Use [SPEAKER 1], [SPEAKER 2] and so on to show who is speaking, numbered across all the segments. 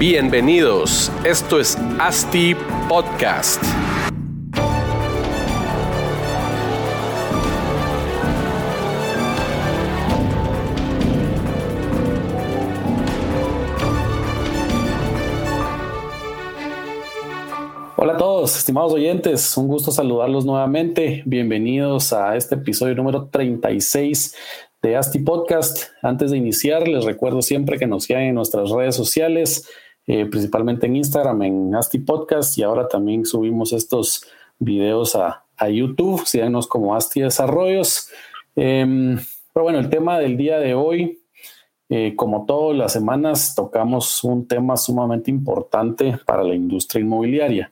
[SPEAKER 1] Bienvenidos, esto es ASTI Podcast.
[SPEAKER 2] Hola a todos, estimados oyentes, un gusto saludarlos nuevamente. Bienvenidos a este episodio número 36 de ASTI Podcast. Antes de iniciar, les recuerdo siempre que nos sigan en nuestras redes sociales, eh, principalmente en Instagram, en ASTI Podcast, y ahora también subimos estos videos a, YouTube. Síganos como ASTI Desarrollos. Em, pero bueno, el tema del día de hoy, eh, como todas las semanas, tocamos un tema sumamente importante para la industria inmobiliaria.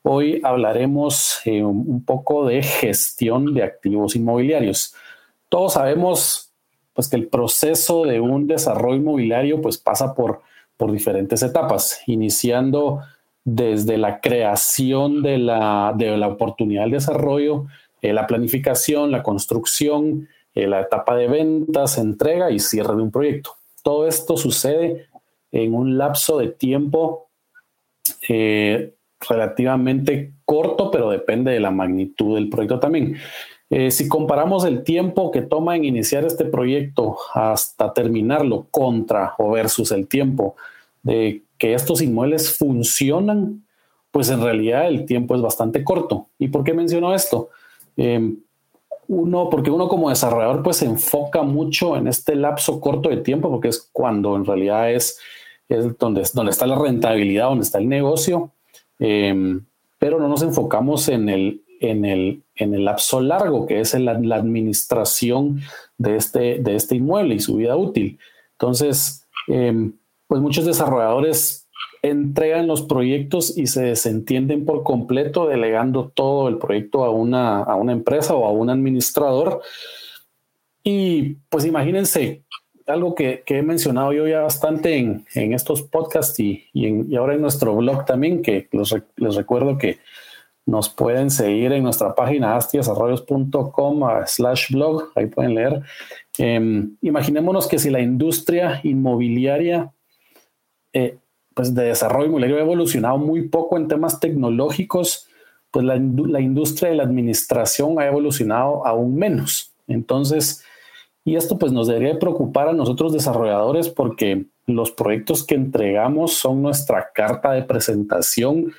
[SPEAKER 2] Hoy hablaremos eh, un poco de gestión de activos inmobiliarios. Todos sabemos pues, que el proceso de un desarrollo inmobiliario pues, pasa por por diferentes etapas, iniciando desde la creación de la, de la oportunidad de desarrollo, eh, la planificación, la construcción, eh, la etapa de ventas, entrega y cierre de un proyecto. Todo esto sucede en un lapso de tiempo eh, relativamente corto, pero depende de la magnitud del proyecto también. Eh, si comparamos el tiempo que toma en iniciar este proyecto hasta terminarlo contra o versus el tiempo de que estos inmuebles funcionan, pues en realidad el tiempo es bastante corto. ¿Y por qué menciono esto? Em, uno, porque uno como desarrollador pues se enfoca mucho en este lapso corto de tiempo, porque es cuando en realidad es, es donde, está la rentabilidad, donde está el negocio, em, pero no nos enfocamos en el, en el, en el lapso largo, que es la, administración de este, de este inmueble y su vida útil. Entonces, em, pues muchos desarrolladores entregan los proyectos y se desentienden por completo, delegando todo el proyecto a una, a una empresa o a un administrador. Y pues imagínense, algo que, he mencionado yo ya bastante en, estos podcasts y, y, ahora en nuestro blog también, que les recuerdo que nos pueden seguir en nuestra página astiasarrollos.com slash blog, ahí pueden leer. Em, imaginémonos que si la industria inmobiliaria eh, pues de desarrollo inmobiliario ha evolucionado muy poco en temas tecnológicos, pues la, la industria de la administración ha evolucionado aún menos. Entonces, y esto pues nos debería preocupar a nosotros desarrolladores porque los proyectos que entregamos son nuestra carta de presentación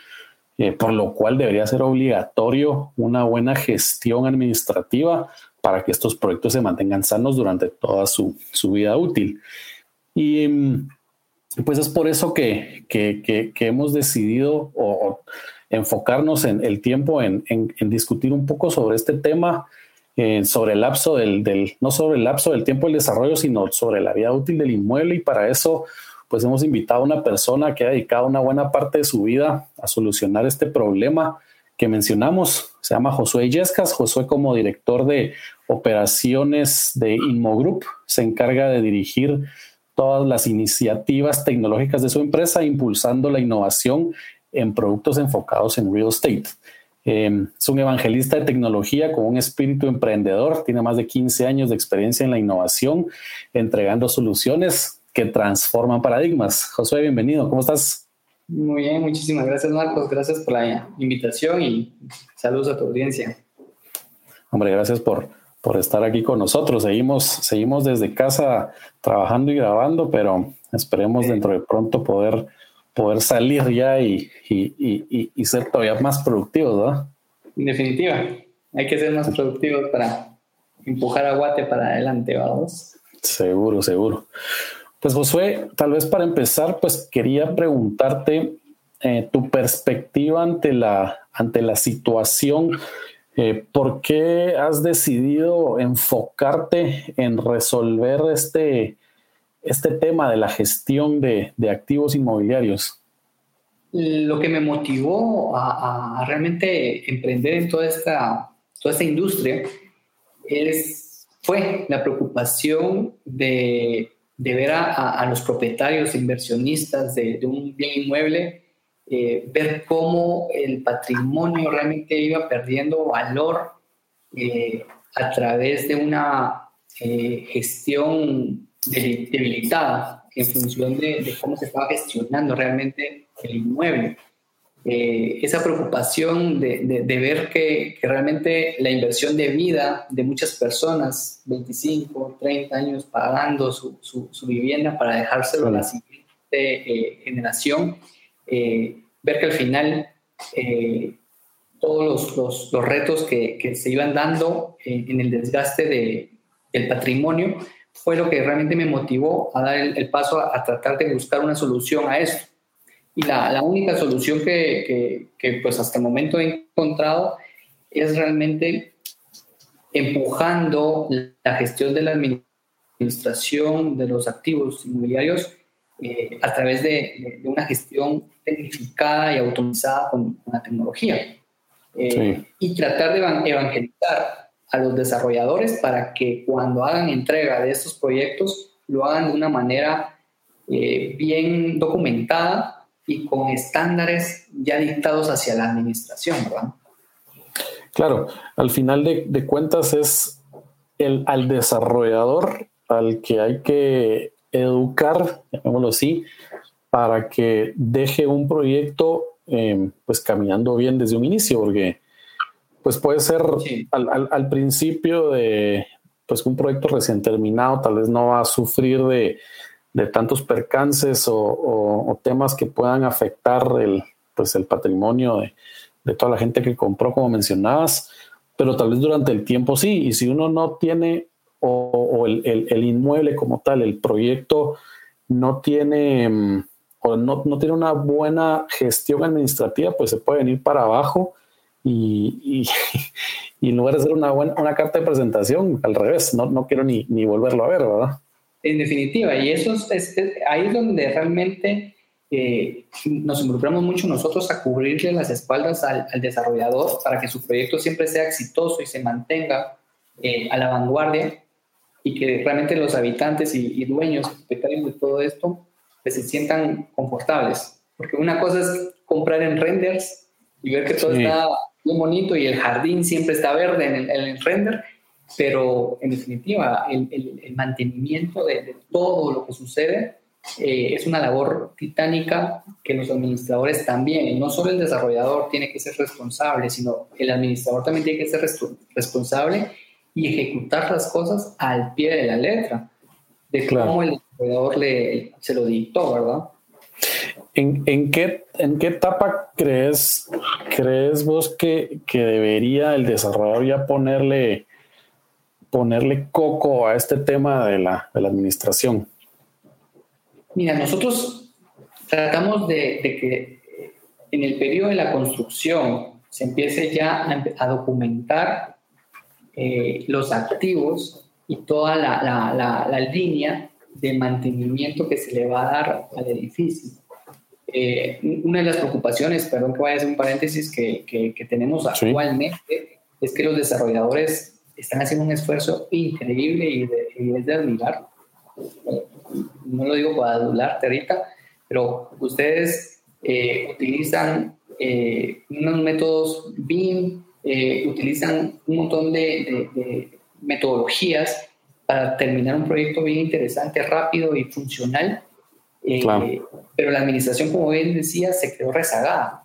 [SPEAKER 2] eh, por lo cual debería ser obligatorio una buena gestión administrativa para que estos proyectos se mantengan sanos durante toda su, vida útil. Y mm, pues es por eso que, hemos decidido enfocarnos en el tiempo en, discutir un poco sobre este tema, eh, sobre el lapso del, del, no sobre el lapso del tiempo del desarrollo, sino sobre la vida útil del inmueble. Y para eso pues hemos invitado a una persona que ha dedicado una buena parte de su vida a solucionar este problema que mencionamos. Se llama Josué Yescas. Josué como director de operaciones de Inmogroup se encarga de dirigir todas las iniciativas tecnológicas de su empresa, impulsando la innovación en productos enfocados en real estate. Eh, es un evangelista de tecnología con un espíritu emprendedor, tiene más de 15 años de experiencia en la innovación, entregando soluciones que transforman paradigmas. Josué, bienvenido, ¿cómo estás?
[SPEAKER 3] Muy bien, muchísimas gracias Marcos, gracias por la invitación y saludos a tu audiencia.
[SPEAKER 2] Hombre, gracias por, por estar aquí con nosotros. Seguimos, seguimos desde casa trabajando y grabando, pero esperemos dentro de pronto poder, poder salir ya y, y, y, ser todavía más productivos, ¿verdad?
[SPEAKER 3] En definitiva, hay que ser más productivos para empujar a Guate para adelante, vamos.
[SPEAKER 2] Seguro, seguro. Pues Josué, tal vez para empezar, pues quería preguntarte eh, tu perspectiva ante la, ante la situación. Eh, ¿Por qué has decidido enfocarte en resolver este, este tema de la gestión de, activos inmobiliarios?
[SPEAKER 3] Lo que me motivó a, realmente emprender en toda esta, toda esta industria es, fue la preocupación de de ver a, los propietarios inversionistas de, un bien inmueble, eh, ver cómo el patrimonio realmente iba perdiendo valor eh, a través de una eh, gestión debilitada. en función de, cómo se estaba gestionando realmente el inmueble. Eh, esa preocupación de, ver que, realmente la inversión de vida de muchas personas, 25, 30 años pagando su, su, vivienda para dejárselo a la siguiente eh, generación, eh, ver que al final todos los, los, retos que, que, se iban dando en, el desgaste de, del patrimonio fue lo que realmente me motivó a dar el, paso a, tratar de buscar una solución a esto. Y la, la única solución que, que, pues hasta el momento he encontrado es realmente empujando la gestión de la administración de los activos inmobiliarios eh, a través de, de, una gestión tecnificada y automatizada con, la tecnología. Eh, y tratar de evangelizar a los desarrolladores para que cuando hagan entrega de estos proyectos lo hagan de una manera eh, bien documentada y con estándares ya dictados hacia la administración, ¿verdad?
[SPEAKER 2] Claro, al final de, cuentas es el, al desarrollador al que hay que educar, llamémoslo así, para que deje un proyecto eh, pues caminando bien desde un inicio, porque pues puede ser al, principio de pues un proyecto recién terminado, tal vez no va a sufrir de, tantos percances o, temas que puedan afectar el, pues el patrimonio de, toda la gente que compró, como mencionabas, pero tal vez durante el tiempo sí, y si uno no tiene o, el, inmueble como tal, el proyecto no tiene mm, o no, no tiene una buena gestión administrativa, pues se puede venir para abajo y, y, en lugar de hacer una, buena, una carta de presentación, al revés, no, no quiero ni, ni volverlo a ver, ¿verdad?
[SPEAKER 3] En definitiva, y eso es, ahí es donde realmente eh, nos involucramos mucho nosotros a cubrirle las espaldas al, desarrollador para que su proyecto siempre sea exitoso y se mantenga eh, a la vanguardia y que realmente los habitantes y, y dueños, propietarios de todo esto, pues se sientan confortables. Porque una cosa es comprar en renders y ver que todo está muy bonito y el jardín siempre está verde en el, render, pero en definitiva el, el, mantenimiento de, todo lo que sucede eh, es una labor titánica que los administradores también, no solo el desarrollador tiene que ser responsable, sino el administrador también tiene que ser responsable y ejecutar las cosas al pie de la letra, de cómo el desarrollador le, se lo dictó, ¿verdad?
[SPEAKER 2] ¿En, qué, ¿En qué etapa crees, crees vos que, debería el desarrollador ya ponerle, ponerle coco a este tema de la, administración?
[SPEAKER 3] Mira, nosotros tratamos de, que en el periodo de la construcción se empiece ya a, documentar eh, los activos y toda la línea de mantenimiento que se le va a dar al edificio. Eh, una de las preocupaciones, perdón que vaya a hacer un paréntesis, que, que, tenemos actualmente es que los desarrolladores están haciendo un esfuerzo increíble y, de, es de admirar. No lo digo para adularte ahorita, pero ustedes eh, utilizan eh, unos métodos BIM, utilizan un montón de, de metodologías para terminar un proyecto bien interesante, rápido y funcional eh, pero la administración, como bien decía, se quedó rezagada.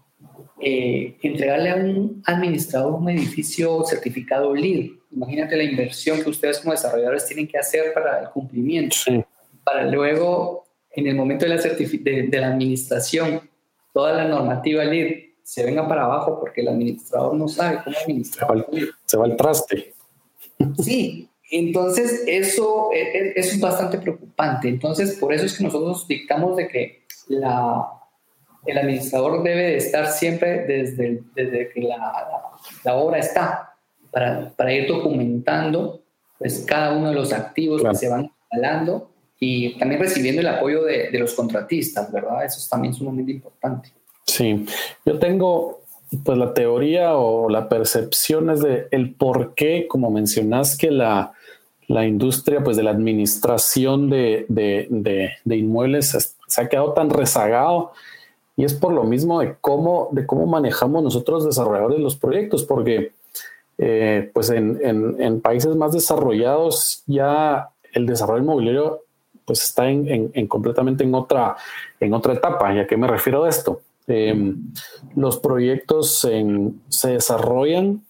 [SPEAKER 3] Eh, entregarle a un administrador un edificio certificado LEED, imagínate la inversión que ustedes como desarrolladores tienen que hacer para el cumplimiento, para luego, en el momento de la, de, de la administración, toda la normativa LEED se venga para abajo porque el administrador no sabe cómo administrar.
[SPEAKER 2] Se va, el traste.
[SPEAKER 3] Sí, entonces, eso, e, e, eso, es bastante preocupante. Entonces, por eso es que nosotros dictamos de que la, el administrador debe de estar siempre desde, desde que la, la, obra está, para, para, ir documentando pues, cada uno de los activos que se van instalando y también recibiendo el apoyo de, de los contratistas, ¿verdad? Eso es también sumamente importante.
[SPEAKER 2] Sí, yo tengo pues la teoría o la percepción es de el por qué, como mencionas, que la, la industria pues de la administración de, inmuebles se ha quedado tan rezagado y es por lo mismo de cómo, de cómo manejamos nosotros desarrolladores los proyectos, porque eh, pues en, países más desarrollados ya el desarrollo inmobiliario pues está en, completamente en otra, en otra etapa. ¿Y a qué me refiero a esto? Em, los proyectos se desarrollan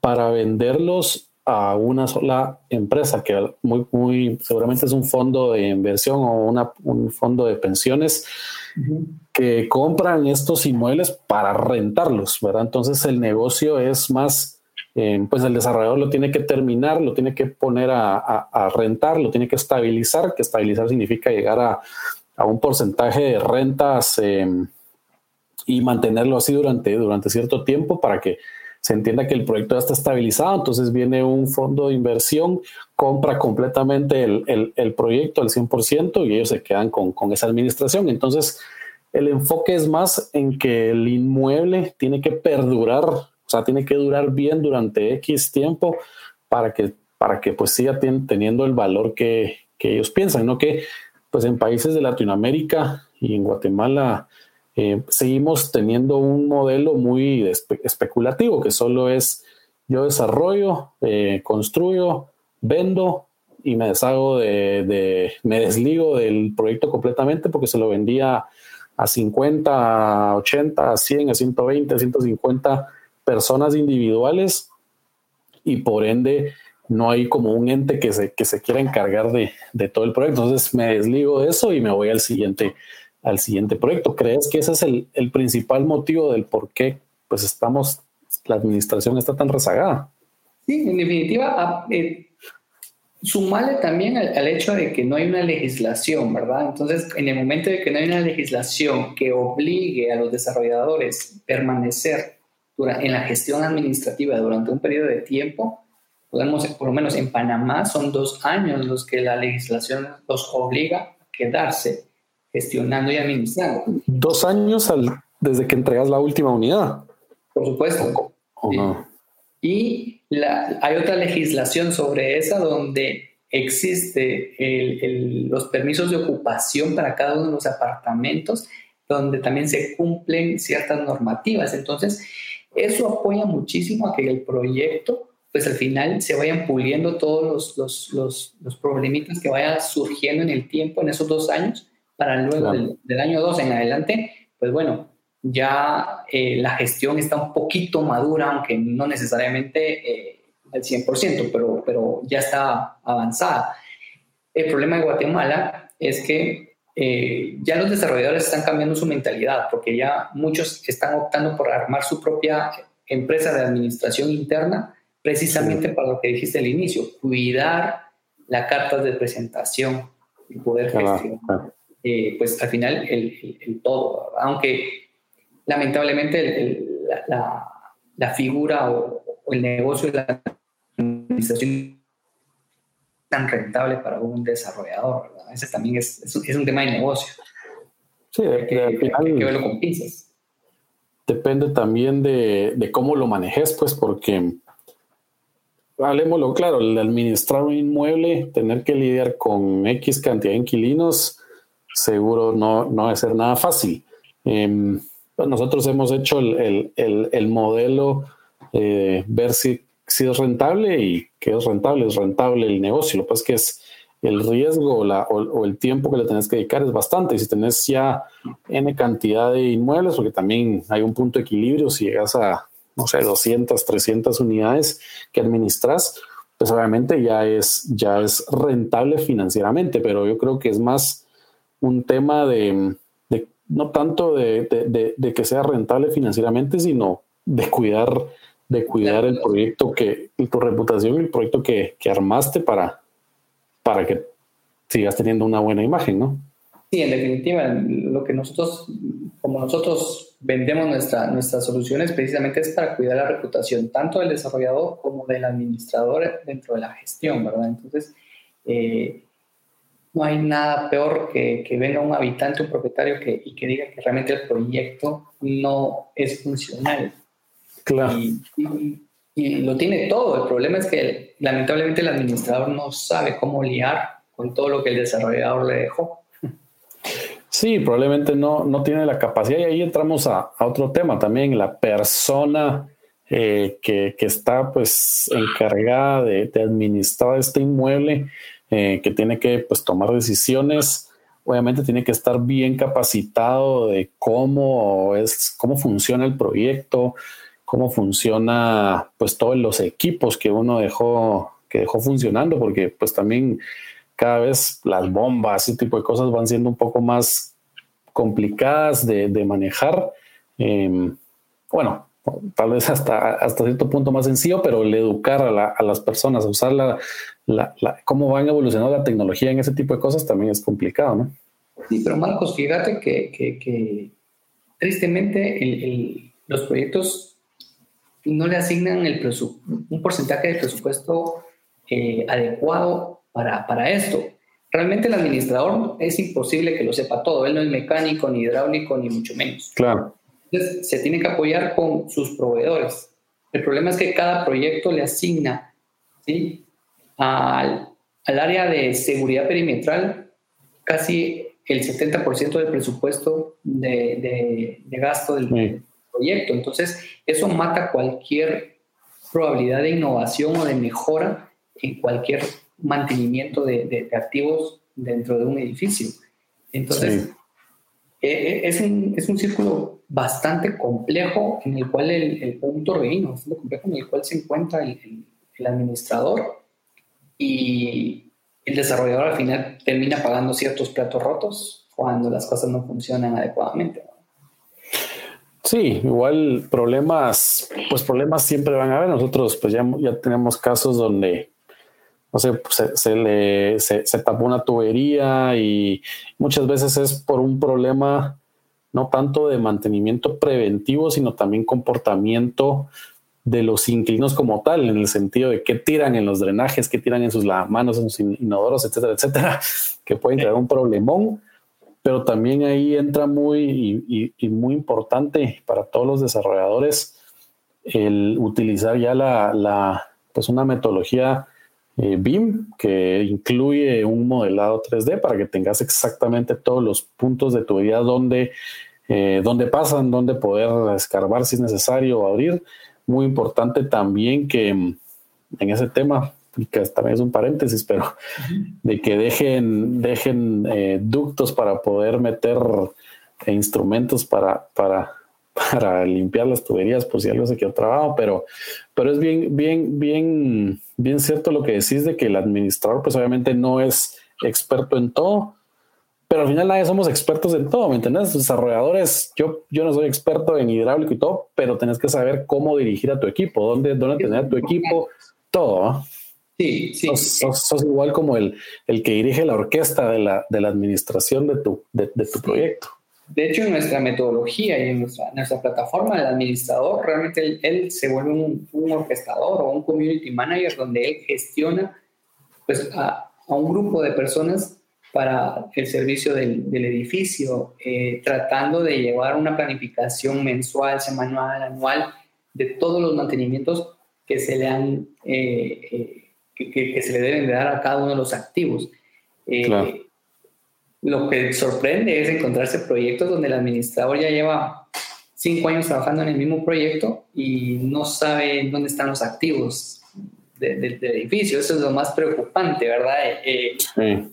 [SPEAKER 2] para venderlos a una sola empresa que muy, muy seguramente es un fondo de inversión o una, un fondo de pensiones que compran estos inmuebles para rentarlos, ¿verdad? Entonces el negocio es más, eh, pues el desarrollador lo tiene que terminar, lo tiene que poner a, rentar, lo tiene que estabilizar, que estabilizar significa llegar a, un porcentaje de rentas eh, y mantenerlo así durante, durante cierto tiempo para que se entienda que el proyecto ya está estabilizado, entonces viene un fondo de inversión, compra completamente el, el, proyecto al 100% y ellos se quedan con, con, esa administración. Entonces, el enfoque es más en que el inmueble tiene que perdurar, o sea, tiene que durar bien durante X tiempo para que, para que pues siga teniendo el valor que, que ellos piensan, ¿no? Que pues en países de Latinoamérica y en Guatemala, eh, seguimos teniendo un modelo muy especulativo, que solo es yo desarrollo, eh, construyo, vendo y me deshago de, me desligo del proyecto completamente porque se lo vendía a 50, a 80, a 100, a 120, a 150 personas individuales y por ende no hay como un ente que se, que se quiera encargar de, de todo el proyecto. Entonces me desligo de eso y me voy al siguiente al siguiente proyecto. ¿Crees que ese es el, el principal motivo del por qué pues estamos, la administración está tan rezagada?
[SPEAKER 3] Sí, en definitiva, eh, sumarle también al, hecho de que no hay una legislación, ¿verdad? Entonces, en el momento de que no hay una legislación que obligue a los desarrolladores a permanecer en la gestión administrativa durante un periodo de tiempo, podemos, por lo menos en Panamá, son dos años los que la legislación los obliga a quedarse gestionando y administrando.
[SPEAKER 2] Dos años desde que entregas la última unidad.
[SPEAKER 3] Por supuesto. Y hay otra legislación sobre esa donde existe los permisos de ocupación para cada uno de los apartamentos, donde también se cumplen ciertas normativas. Entonces, eso apoya muchísimo a que el proyecto, pues al final se vayan puliendo todos los, los, los problemitas que vayan surgiendo en el tiempo, en esos dos años, para luego del, año 2 en adelante, pues bueno, ya eh, la gestión está un poquito madura, aunque no necesariamente eh, al 100%, pero, pero ya está avanzada. El problema de Guatemala es que eh, ya los desarrolladores están cambiando su mentalidad, porque ya muchos están optando por armar su propia empresa de administración interna, precisamente para lo que dijiste al inicio, cuidar la carta de presentación y poder gestionar. Eh, pues al final el, todo, aunque lamentablemente la, figura o, el negocio de la administración tan rentable para un desarrollador, Ese también es, es, un tema de negocio.
[SPEAKER 2] Sí,
[SPEAKER 3] hay que, verlo con pinzas.
[SPEAKER 2] Depende también de, de, cómo lo manejes, pues, porque hablemoslo claro, el administrar un inmueble, tener que lidiar con X cantidad de inquilinos, seguro no, no va a ser nada fácil. Em, pues nosotros hemos hecho el, el, el, modelo, eh, ver si, si, es rentable y que es rentable, es rentable el negocio. Lo que pasa es que es el riesgo o, el tiempo que le tenés que dedicar es bastante. Y si tenés ya N cantidad de inmuebles, porque también hay un punto de equilibrio, si llegas a, no sé, 200, 300 unidades que administras, pues obviamente ya es, ya es rentable financieramente, pero yo creo que es más un tema de, no tanto de, que sea rentable financieramente, sino de cuidar, de cuidar el proyecto que, y tu reputación y el proyecto que, armaste para, para que sigas teniendo una buena imagen, ¿no?
[SPEAKER 3] Sí, en definitiva, lo que nosotros, como nosotros vendemos nuestra, nuestras soluciones, precisamente es para cuidar la reputación tanto del desarrollador como del administrador dentro de la gestión, ¿verdad? Entonces, eh, no hay nada peor que, que venga un habitante, un propietario que, y que diga que realmente el proyecto no es funcional.
[SPEAKER 2] Claro.
[SPEAKER 3] Y, y, lo tiene todo. El problema es que lamentablemente el administrador no sabe cómo liar con todo lo que el desarrollador le dejó.
[SPEAKER 2] Sí, probablemente no, no tiene la capacidad y ahí entramos a, a otro tema también, la persona eh, que, que, está pues encargada de, de administrar este inmueble eh, que tiene que pues, tomar decisiones. Obviamente tiene que estar bien capacitado de cómo es, cómo funciona el proyecto, cómo funciona pues todos los equipos que uno dejó, que dejó funcionando, porque pues también cada vez las bombas, ese tipo de cosas van siendo un poco más complicadas de, manejar. Em, bueno, tal vez hasta, hasta cierto punto más sencillo, pero el educar a, las personas a usar la, cómo van evolucionando la tecnología en ese tipo de cosas también es complicado, ¿no?
[SPEAKER 3] Sí, pero Marcos, fíjate que, tristemente los proyectos no le asignan el un porcentaje de presupuesto eh, adecuado para, para esto. Realmente el administrador es imposible que lo sepa todo. Él no es mecánico, ni hidráulico, ni mucho menos.
[SPEAKER 2] Claro.
[SPEAKER 3] Entonces, se tiene que apoyar con sus proveedores. El problema es que cada proyecto le asigna ¿sí? al, al área de seguridad perimetral casi el 70% del presupuesto de, de, gasto del proyecto. Entonces, eso mata cualquier probabilidad de innovación o de mejora en cualquier mantenimiento de, de activos dentro de un edificio. Entonces, e, e, es, un, es un círculo bastante complejo en el cual el, el un torbellino, complejo en el cual se encuentra el, el, administrador y el desarrollador al final termina pagando ciertos platos rotos cuando las cosas no funcionan adecuadamente.
[SPEAKER 2] Sí, igual problemas, pues problemas siempre van a haber. Nosotros pues ya, ya tenemos casos donde no sé, se, se le se, tapó una tubería y muchas veces es por un problema no tanto de mantenimiento preventivo, sino también comportamiento de los inquilinos como tal, en el sentido de qué tiran en los drenajes, qué tiran en sus manos, en sus inodoros, etcétera, etcétera, que pueden crear un problemón. Pero también ahí entra muy y, muy importante para todos los desarrolladores el utilizar ya la, pues una metodología eh, BIM que incluye un modelado 3D para que tengas exactamente todos los puntos de tu vida donde, eh, donde pasan, donde poder escarbar si es necesario abrir. Muy importante también que mm, en ese tema, que también es un paréntesis, pero de que dejen, dejen eh, ductos para poder meter instrumentos para, para para limpiar las tuberías por si algo se quedó trabado, pero, pero es bien, bien, bien, bien cierto lo que decís de que el administrador pues obviamente no es experto en todo, pero al final nadie somos expertos en todo, ¿me entiendes? Desarrolladores, yo, yo no soy experto en hidráulico y todo, pero tenés que saber cómo dirigir a tu equipo, dónde, dónde tener a tu equipo, todo.
[SPEAKER 3] Sí, sí.
[SPEAKER 2] Sos, igual como el, el que dirige la orquesta de la, de la administración de tu, de, de tu proyecto.
[SPEAKER 3] De hecho, en nuestra metodología y en nuestra, nuestra plataforma, el administrador realmente él, se vuelve un, un, orquestador o un community manager donde él gestiona pues, a, a un grupo de personas para el servicio del, del edificio, eh, tratando de llevar una planificación mensual, semanal, anual de todos los mantenimientos que se le han eh, eh, que, que, se le deben de dar a cada uno de los activos. Claro lo que sorprende es encontrarse proyectos donde el administrador ya lleva cinco años trabajando en el mismo proyecto y no sabe dónde están los activos del edificio. Eso es lo más preocupante, ¿verdad? Eh, eh,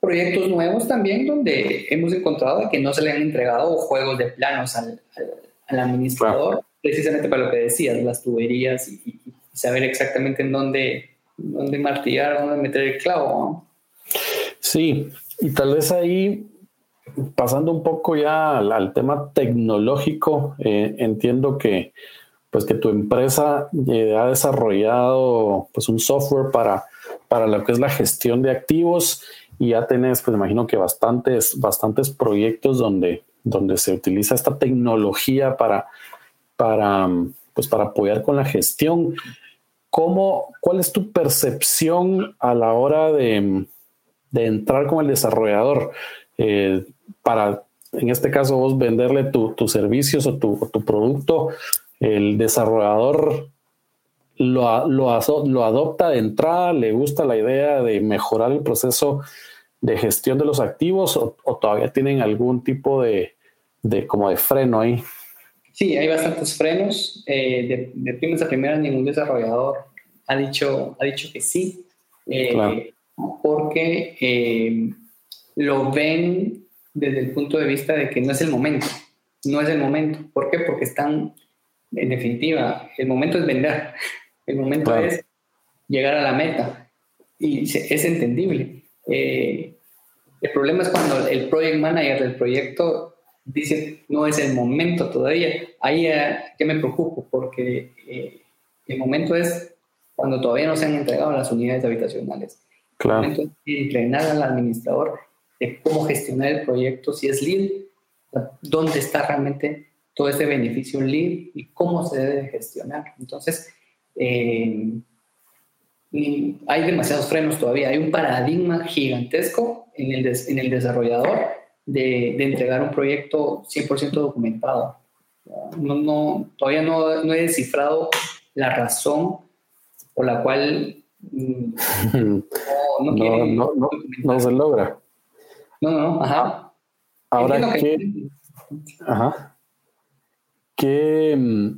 [SPEAKER 3] proyectos nuevos también donde hemos encontrado que no se le han entregado juegos de planos al, administrador, precisamente para lo que decías, las tuberías y, saber exactamente en dónde, dónde martillar, dónde meter el clavo.
[SPEAKER 2] Sí, y tal vez ahí, pasando un poco ya al, tema tecnológico, eh, entiendo que pues que tu empresa eh, ha desarrollado pues un software para, para lo que es la gestión de activos y ya tenés, pues imagino que bastantes, bastantes proyectos donde, donde se utiliza esta tecnología para, para, pues para apoyar con la gestión. ¿Cómo, ¿Cuál es tu percepción a la hora de, entrar con el desarrollador eh, para, en este caso, vos venderle tus servicios o tu, producto, el desarrollador lo, lo, lo, adopta de entrada, le gusta la idea de mejorar el proceso de gestión de los activos o, todavía tienen algún tipo de, de, como de freno ahí.
[SPEAKER 3] Sí, hay bastantes frenos. Eh, de, de primeras a primeras, ningún desarrollador ha dicho, ha dicho que sí. Eh, porque eh, lo ven desde el punto de vista de que no es el momento. No es el momento. ¿Por qué? Porque están, en definitiva, el momento es vender. El momento es llegar a la meta. Y es entendible. El problema es cuando el project manager del proyecto dice no es el momento todavía. Ahí eh, que me preocupo porque eh, el momento es cuando todavía no se han entregado las unidades habitacionales.
[SPEAKER 2] Claro.
[SPEAKER 3] El momento es entrenar al administrador de cómo gestionar el proyecto, si es lead, dónde está realmente todo ese beneficio lead y cómo se debe gestionar. Entonces, eh, hay demasiados frenos todavía, hay un paradigma gigantesco en el, en el desarrollador de, de, entregar un proyecto 100% documentado. No, no, todavía no, no, he descifrado la razón por la cual mm,
[SPEAKER 2] no, no, no, no, se logra.
[SPEAKER 3] No, no, ajá.
[SPEAKER 2] Ahora que, ajá, que mm,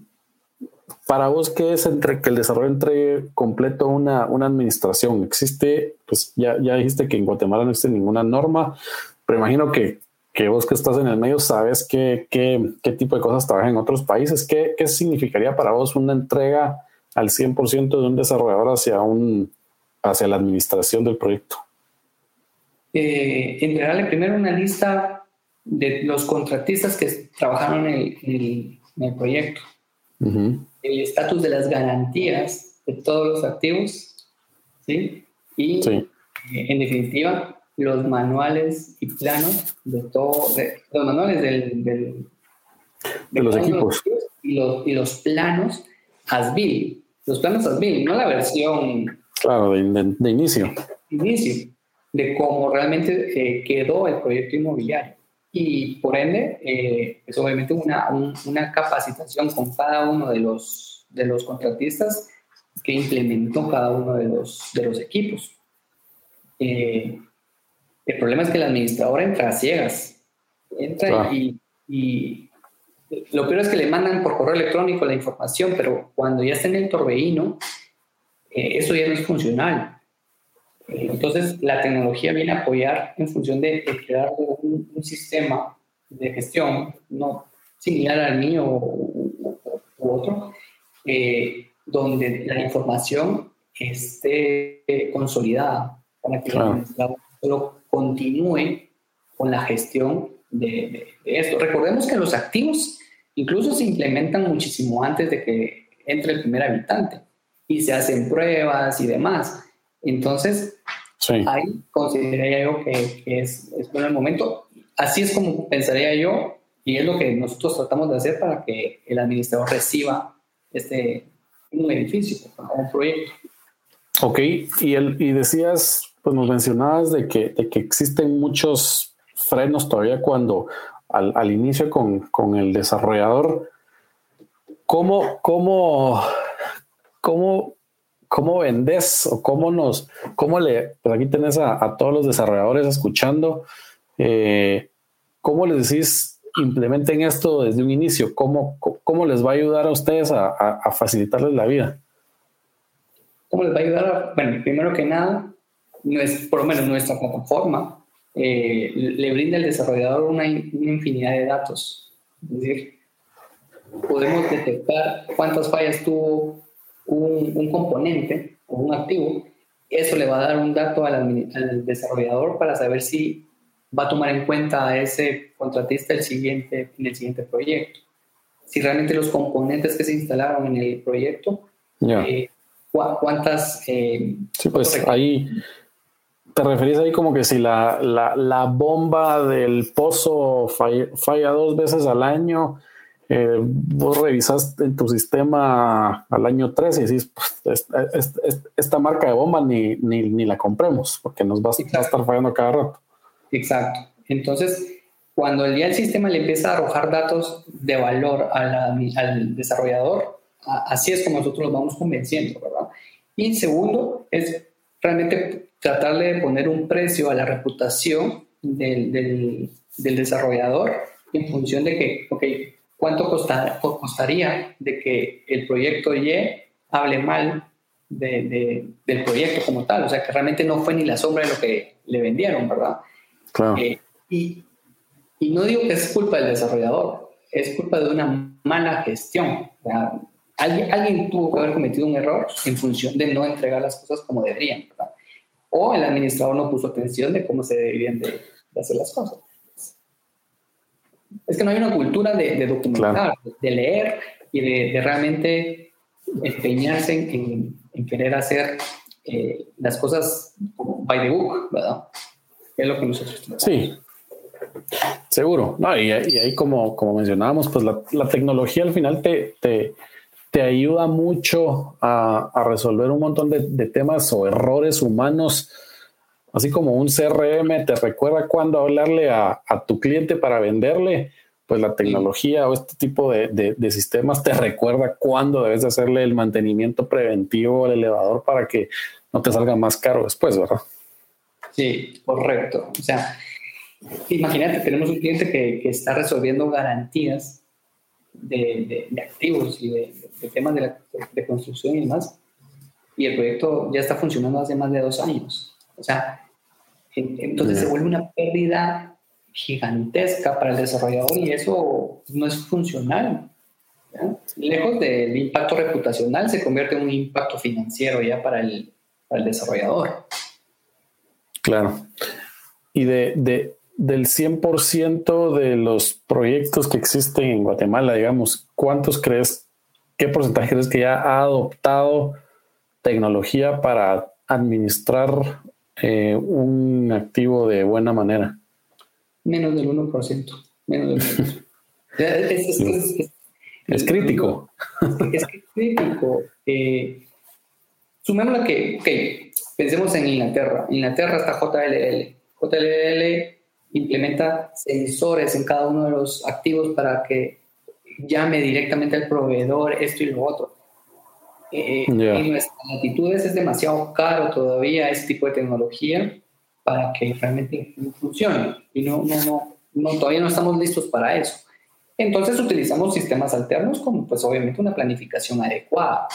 [SPEAKER 2] para vos, ¿qué es entre que el desarrollo entre completo una, una administración? Existe, pues ya, ya dijiste que en Guatemala no existe ninguna norma, pero imagino que, que vos que estás en el medio sabes qué, qué, qué tipo de cosas trabajan en otros países. ¿Qué, ¿Qué significaría para vos una entrega al 100% de un desarrollador hacia, un, hacia la administración del proyecto?
[SPEAKER 3] Eh, entregarle primero una lista de los contratistas que trabajaron en el, en el, proyecto. Uh el estatus de las garantías de todos los activos, ¿sí? Y en definitiva, los manuales y planos de todo, los manuales del,
[SPEAKER 2] de, los equipos.
[SPEAKER 3] y, los, y los planos ASBIL, los planos ASBIL, no la versión...
[SPEAKER 2] Claro, de, de inicio.
[SPEAKER 3] Inicio, de cómo realmente eh, quedó el proyecto inmobiliario y por ende eh, es obviamente una, una capacitación con cada uno de los, de los contratistas que implementó cada uno de los, de los equipos. Eh, el problema es que el administrador entra a ciegas, entra y, y, lo peor es que le mandan por correo electrónico la información, pero cuando ya está en el torbellino, eh, eso ya no es funcional. Entonces, la tecnología viene a apoyar en función de, crear un, sistema de gestión no similar al mío u, otro, eh, donde la información esté consolidada para que el administrador solo continúe con la gestión de, de, esto. Recordemos que los activos incluso se implementan muchísimo antes de que entre el primer habitante y se hacen pruebas y demás. Entonces, ahí consideraría yo que, es, es, bueno el momento. Así es como pensaría yo y es lo que nosotros tratamos de hacer para que el administrador reciba este, un edificio, un proyecto.
[SPEAKER 2] Ok, y, el, y decías, pues nos mencionabas de que, de que existen muchos frenos todavía cuando al, al inicio con, con, el desarrollador. ¿Cómo, cómo, cómo ¿cómo vendes o cómo nos, cómo le, pues aquí tenés a, todos los desarrolladores escuchando, eh, ¿cómo les decís implementen esto desde un inicio? ¿Cómo, cómo les va a ayudar a ustedes a, facilitarles la vida?
[SPEAKER 3] ¿Cómo les va a ayudar? bueno, primero que nada, por lo menos nuestra plataforma eh, le brinda al desarrollador una, una infinidad de datos. Es decir, podemos detectar cuántas fallas tuvo un, componente o un activo, eso le va a dar un dato al, desarrollador para saber si va a tomar en cuenta a ese contratista el siguiente, en el siguiente proyecto. Si realmente los componentes que se instalaron en el proyecto, eh, cuántas... Eh,
[SPEAKER 2] sí, pues ahí te referís ahí como que si la, la, la bomba del pozo falla, dos veces al año, eh, vos revisas en tu sistema al año 3 y decís, pues, esta, marca de bomba ni, ni, la compremos porque nos va, a estar fallando cada rato.
[SPEAKER 3] Exacto. Entonces, cuando el día el sistema le empieza a arrojar datos de valor al desarrollador, así es como nosotros los vamos convenciendo, ¿verdad? Y segundo, es realmente tratarle de poner un precio a la reputación del, del, del desarrollador en función de que, ok, ¿Cuánto costaría de que el proyecto Y hable mal del proyecto como tal, o sea que realmente no fue ni la sombra de lo que le vendieron, ¿verdad?
[SPEAKER 2] Claro.
[SPEAKER 3] Eh, y, y, no digo que es culpa del desarrollador, es culpa de una mala gestión. Alguien, alguien tuvo que haber cometido un error en función de no entregar las cosas como deberían, ¿verdad? O el administrador no puso atención de cómo se deberían de, hacer las cosas. Es que no hay una cultura de, documentar, de leer y de, realmente empeñarse en, en querer hacer eh, las cosas by the book, ¿verdad? Es lo que nosotros tenemos.
[SPEAKER 2] Sí, seguro. No, y, ahí, como, como mencionábamos, pues la, la tecnología al final te, te, te ayuda mucho a, a, resolver un montón de, de, temas o errores humanos. Así como un CRM te recuerda cuándo hablarle a, a tu cliente para venderle, pues la tecnología o este tipo de, de, sistemas te recuerda cuándo debes de hacerle el mantenimiento preventivo al elevador para que no te salga más caro después, ¿verdad?
[SPEAKER 3] Sí, correcto. O sea, imagínate, tenemos un cliente que, que está resolviendo garantías de, de activos y de, temas de, construcción y demás, y el proyecto ya está funcionando hace más de dos años. O sea, entonces se vuelve una pérdida gigantesca para el desarrollador y eso no es funcional. Lejos del impacto reputacional, se convierte en un impacto financiero ya para el, para el desarrollador.
[SPEAKER 2] Claro. Y de, de del 100% de los proyectos que existen en Guatemala, digamos, ¿cuántos crees, qué porcentaje crees que ya ha adoptado tecnología para administrar eh, un activo de buena manera?
[SPEAKER 3] menos del 1%. Menos del 1%.
[SPEAKER 2] es, crítico.
[SPEAKER 3] Es, crítico. Eh, sumémosle que, ok, pensemos en Inglaterra. Inglaterra está JLL. JLL implementa sensores en cada uno de los activos para que llame directamente al proveedor esto y lo otro. Eh, En nuestras latitudes es demasiado caro todavía ese tipo de tecnología para que realmente funcione. Y no, no, no, no, todavía no estamos listos para eso. Entonces utilizamos sistemas alternos como pues obviamente una planificación adecuada.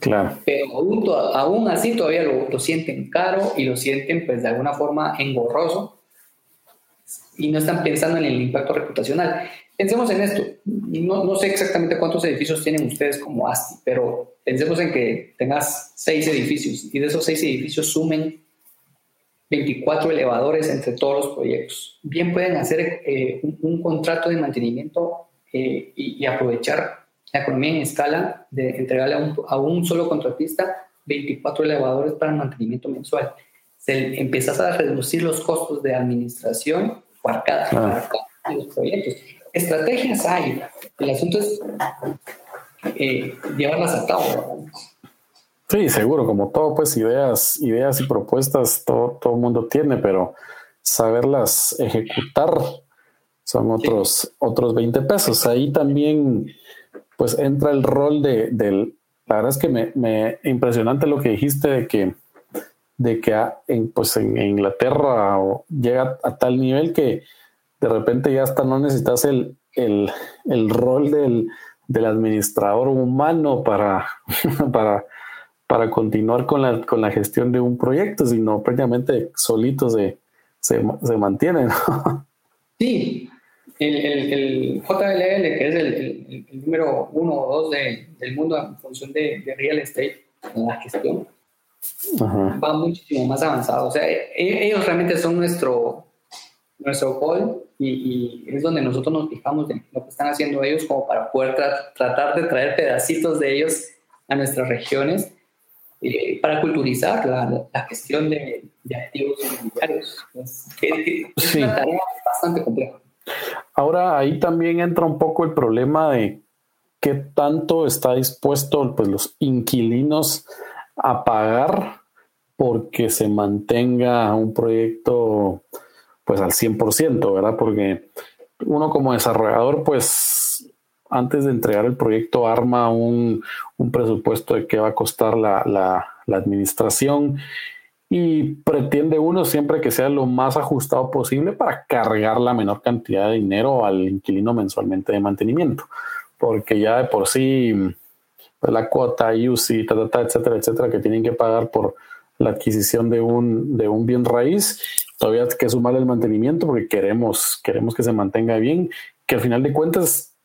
[SPEAKER 2] Claro.
[SPEAKER 3] Pero aún, aún así todavía lo, lo, sienten caro y lo sienten pues de alguna forma engorroso y no están pensando en el impacto reputacional. Pensemos en esto. No, no sé exactamente cuántos edificios tienen ustedes como ASTI, pero pensemos en que tengas seis edificios y de esos seis edificios sumen 24 elevadores entre todos los proyectos. Bien pueden hacer eh, un, contrato de mantenimiento eh, y, aprovechar la economía en escala de entregarle a un, a un, solo contratista 24 elevadores para el mantenimiento mensual. Se empiezas a reducir los costos de administración por cada, ah. los proyectos. Estrategias hay. El asunto es eh, llevarlas a cabo.
[SPEAKER 2] Sí, seguro, como todo, pues ideas, ideas y propuestas todo, todo el mundo tiene, pero saberlas ejecutar son otros, otros 20 pesos. Ahí también, pues entra el rol de, del, la verdad es que me, me impresionante lo que dijiste de que, de que en, pues en Inglaterra llega a tal nivel que de repente ya hasta no necesitas el, el, el rol del, del administrador humano para, para para continuar con la, con la gestión de un proyecto, sino prácticamente solitos se, se, se mantienen.
[SPEAKER 3] Sí, el, el, el, JLL, que es el, el, número uno o dos de, del mundo en función de, de, real estate, en la gestión, va muchísimo más avanzado. O sea, e, ellos realmente son nuestro, nuestro gol y, y, es donde nosotros nos fijamos en lo que están haciendo ellos como para poder tratar de traer pedacitos de ellos a nuestras regiones eh, para culturizar la, la gestión de, de, activos inmobiliarios. Es, es una tarea bastante compleja.
[SPEAKER 2] Ahora ahí también entra un poco el problema de qué tanto está dispuesto pues, los inquilinos a pagar porque se mantenga un proyecto pues al 100%, ¿verdad? Porque uno como desarrollador pues antes de entregar el proyecto arma un, presupuesto de qué va a costar la, administración y pretende uno siempre que sea lo más ajustado posible para cargar la menor cantidad de dinero al inquilino mensualmente de mantenimiento, porque ya de por sí pues, la cuota, UCI, etcétera, etcétera, que tienen que pagar por la adquisición de un, de un bien raíz. Todavía hay que sumar el mantenimiento porque queremos, queremos que se mantenga bien, que al final de cuentas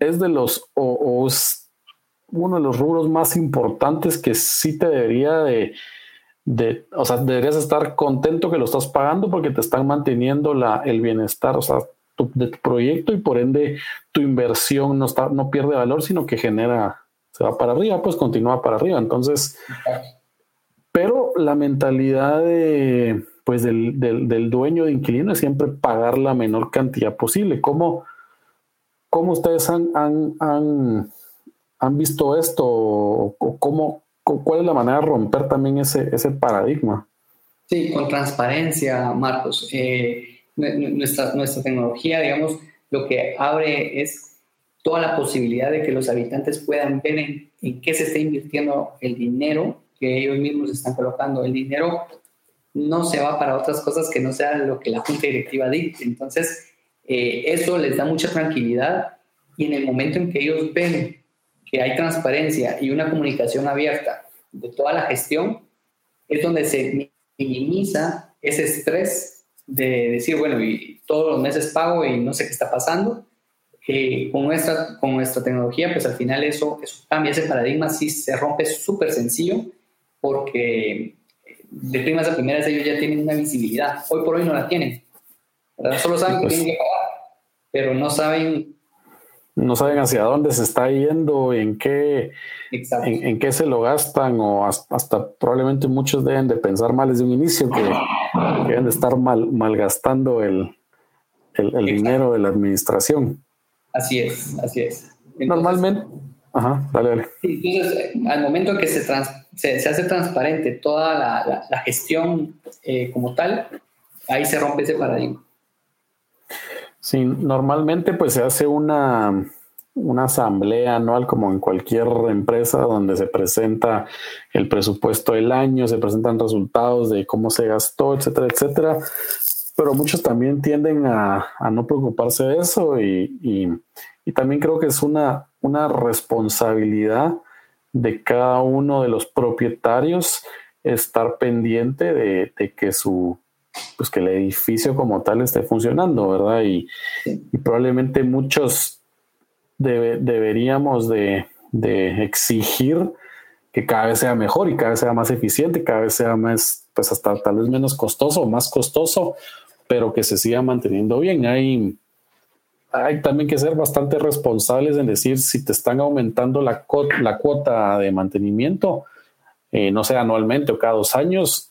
[SPEAKER 2] es de los, o, es uno de los rubros más importantes que sí te debería de, de, o sea, deberías estar contento que lo estás pagando porque te están manteniendo la, el bienestar, o sea, de tu proyecto y por ende tu inversión no, está, no pierde valor, sino que genera, se va para arriba, pues continúa para arriba. Entonces, pero la mentalidad de, pues del, del, dueño de inquilino es siempre pagar la menor cantidad posible. ¿Cómo, cómo ustedes han, han, han, han visto esto? ¿O cómo, ¿Cuál es la manera de romper también ese, ese paradigma?
[SPEAKER 3] Sí, con transparencia, Marcos. Eh, nuestra, nuestra tecnología, digamos, lo que abre es toda la posibilidad de que los habitantes puedan ver en, qué se está invirtiendo el dinero que ellos mismos están colocando. El dinero no se va para otras cosas que no sea lo que la junta directiva dice. Entonces, eh, eso les da mucha tranquilidad y en el momento en que ellos ven que hay transparencia y una comunicación abierta de toda la gestión, es donde se minimiza ese estrés de decir, bueno, y todos los meses pago y no sé qué está pasando. Eh, con, nuestra, con nuestra tecnología, pues al final eso, eso cambia, ese paradigma sí se rompe súper sencillo porque de primas a primeras ellos ya tienen una visibilidad. Hoy por hoy no la tienen. Solo saben que pues tienen que pagar, pero no saben
[SPEAKER 2] no saben hacia dónde se está yendo, en qué, en, qué se lo gastan, o hasta, probablemente muchos deben de pensar mal desde un inicio que, deben de estar mal, malgastando el, el, dinero de la administración.
[SPEAKER 3] Así es, así es.
[SPEAKER 2] Normalmente, ajá, dale, dale.
[SPEAKER 3] Entonces, al momento que se, se, hace transparente toda la, gestión eh, como tal, ahí se rompe ese paradigma.
[SPEAKER 2] Sí, normalmente pues se hace una, una asamblea anual como en cualquier empresa donde se presenta el presupuesto del año, se presentan resultados de cómo se gastó, etcétera, etcétera. Pero muchos también tienden a, no preocuparse de eso y, también creo que es una, una responsabilidad de cada uno de los propietarios estar pendiente de que su pues que el edificio como tal esté funcionando, ¿verdad? Y, probablemente muchos deberíamos de, exigir que cada vez sea mejor y cada vez sea más eficiente, cada vez sea más, pues hasta tal vez menos costoso más costoso, pero que se siga manteniendo bien. Hay, hay también que ser bastante responsables en decir si te están aumentando la, la cuota de mantenimiento, eh, no sé, anualmente o cada dos años,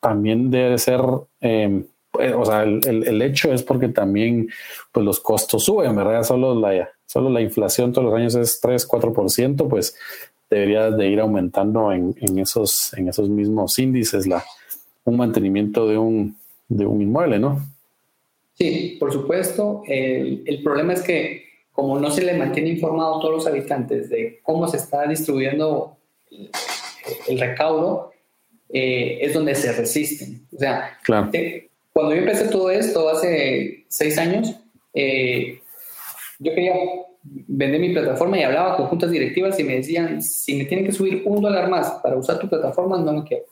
[SPEAKER 2] también debe ser, em, pues, o sea, el, hecho es porque también pues los costos suben, ¿verdad? Solo la, solo la inflación todos los años es 3, 4%, pues debería de ir aumentando en, esos, en esos mismos índices la, un mantenimiento de un, de un inmueble, ¿no?
[SPEAKER 3] Sí, por supuesto. El, el, problema es que como no se le mantiene informado a todos los habitantes de cómo se está distribuyendo el recaudo, eh, es donde se resisten. O sea, cuando yo empecé todo esto hace seis años, eh, yo quería vender mi plataforma y hablaba con juntas directivas y me decían, si me tienen que subir un dólar más para usar tu plataforma, no lo quiero.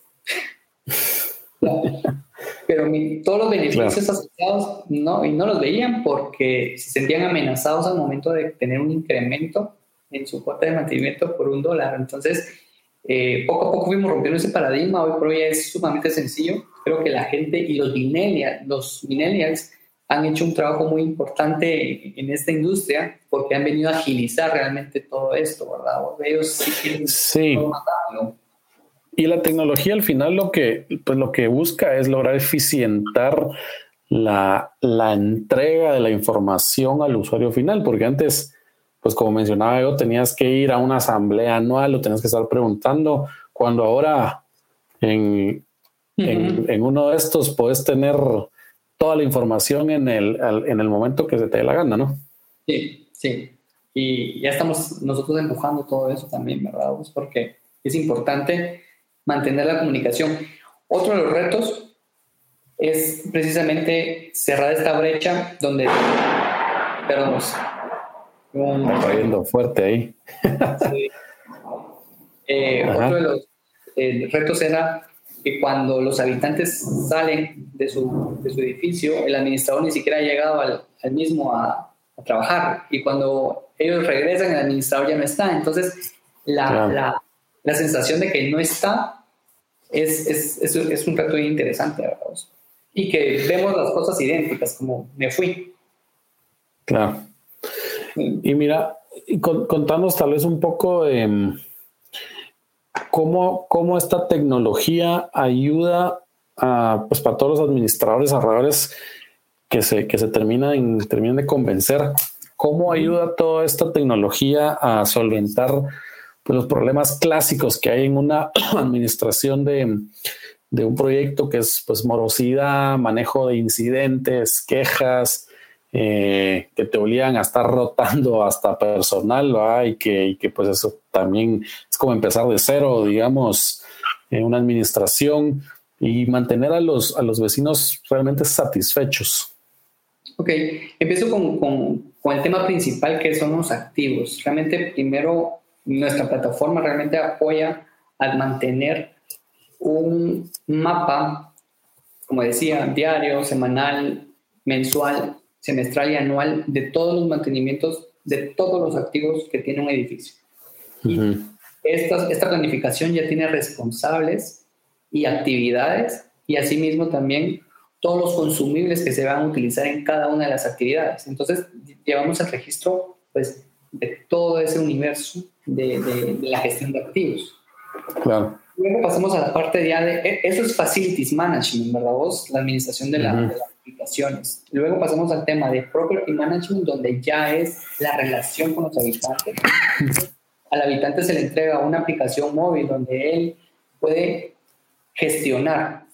[SPEAKER 3] Pero todos los beneficios asociados no, y no los veían porque se sentían amenazados al momento de tener un incremento en su cuota de mantenimiento por un dólar. Entonces, eh, poco a poco fuimos rompiendo ese paradigma, hoy por hoy es sumamente sencillo. Creo que la gente y los millennials, los millennials han hecho un trabajo muy importante en esta industria porque han venido a agilizar realmente todo esto, ¿verdad? Ellos
[SPEAKER 2] sí Y la tecnología al final lo que, pues lo que busca es lograr eficientar la, la entrega de la información al usuario final, porque antes pues como mencionaba yo, tenías que ir a una asamblea anual o tenías que estar preguntando, cuando ahora en, en, uno de estos puedes tener toda la información en el, en el momento que se te dé la gana, ¿no?
[SPEAKER 3] Sí, sí. Y ya estamos nosotros empujando todo eso también, ¿verdad? Pues porque es importante mantener la comunicación. Otro de los retos es precisamente cerrar esta brecha donde, perdón,
[SPEAKER 2] Está cayendo fuerte ahí.
[SPEAKER 3] Eh, otro de los eh, retos era que cuando los habitantes salen de su, de su, edificio, el administrador ni siquiera ha llegado al, al mismo a, a, trabajar. Y cuando ellos regresan, el administrador ya no está. Entonces, la, la, la sensación de que no está es, es, es, es un reto interesante, ¿verdad? Y que vemos las cosas idénticas, como me fui.
[SPEAKER 2] Claro. Y mira, contanos tal vez un poco de cómo, cómo esta tecnología ayuda a, pues para todos los administradores, ahorradores que se, que se terminan, terminan de convencer, cómo ayuda toda esta tecnología a solventar los problemas clásicos que hay en una administración de, de un proyecto que es pues morosidad, manejo de incidentes, quejas, eh, que te obligan a estar rotando hasta personal, Y, que, que, pues eso también es como empezar de cero, digamos, en una administración y mantener a los, a los vecinos realmente satisfechos.
[SPEAKER 3] Ok, empiezo con, con el tema principal que son los activos. Realmente primero nuestra plataforma realmente apoya al mantener un mapa, como decía, diario, semanal, mensual semestral y anual de todos los mantenimientos de todos los activos que tiene un edificio. esta, esta planificación ya tiene responsables y actividades y asimismo también todos los consumibles que se van a utilizar en cada una de las actividades. Entonces, llevamos el registro pues, de todo ese universo de, de, la gestión de activos.
[SPEAKER 2] Claro.
[SPEAKER 3] Luego pasamos a la parte ya de, e, eso es facilities management, ¿verdad vos? La administración de, la, de la aplicaciones. Luego pasamos al tema de property management, donde ya es la relación con los habitantes. Al habitante se le entrega una aplicación móvil donde él puede gestionar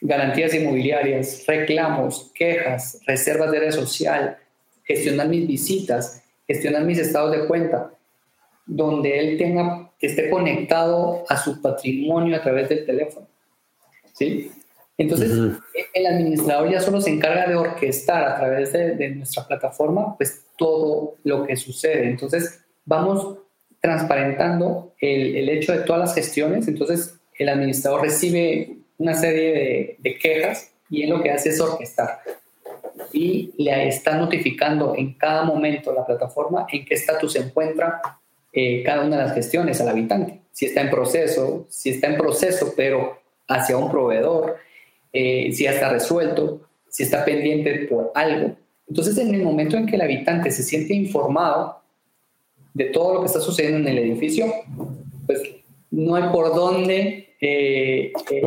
[SPEAKER 3] garantías inmobiliarias, reclamos, quejas, reservas de red social, gestionar mis visitas, gestionar mis estados de cuenta, donde él tenga, que esté conectado a su patrimonio a través del teléfono. ¿Sí? Entonces, el administrador ya solo se encarga de orquestar a través de, nuestra plataforma, pues todo lo que sucede. Entonces, vamos transparentando el, el, hecho de todas las gestiones. Entonces, el administrador recibe una serie de, de, quejas y él lo que hace es orquestar. Y le está notificando en cada momento la plataforma en qué estatus se encuentra eh, cada una de las gestiones al habitante. Si está en proceso, si está en proceso, pero hacia un proveedor, eh, si ya está resuelto, si está pendiente por algo. Entonces, en el momento en que el habitante se siente informado de todo lo que está sucediendo en el edificio, pues no hay por dónde eh, eh,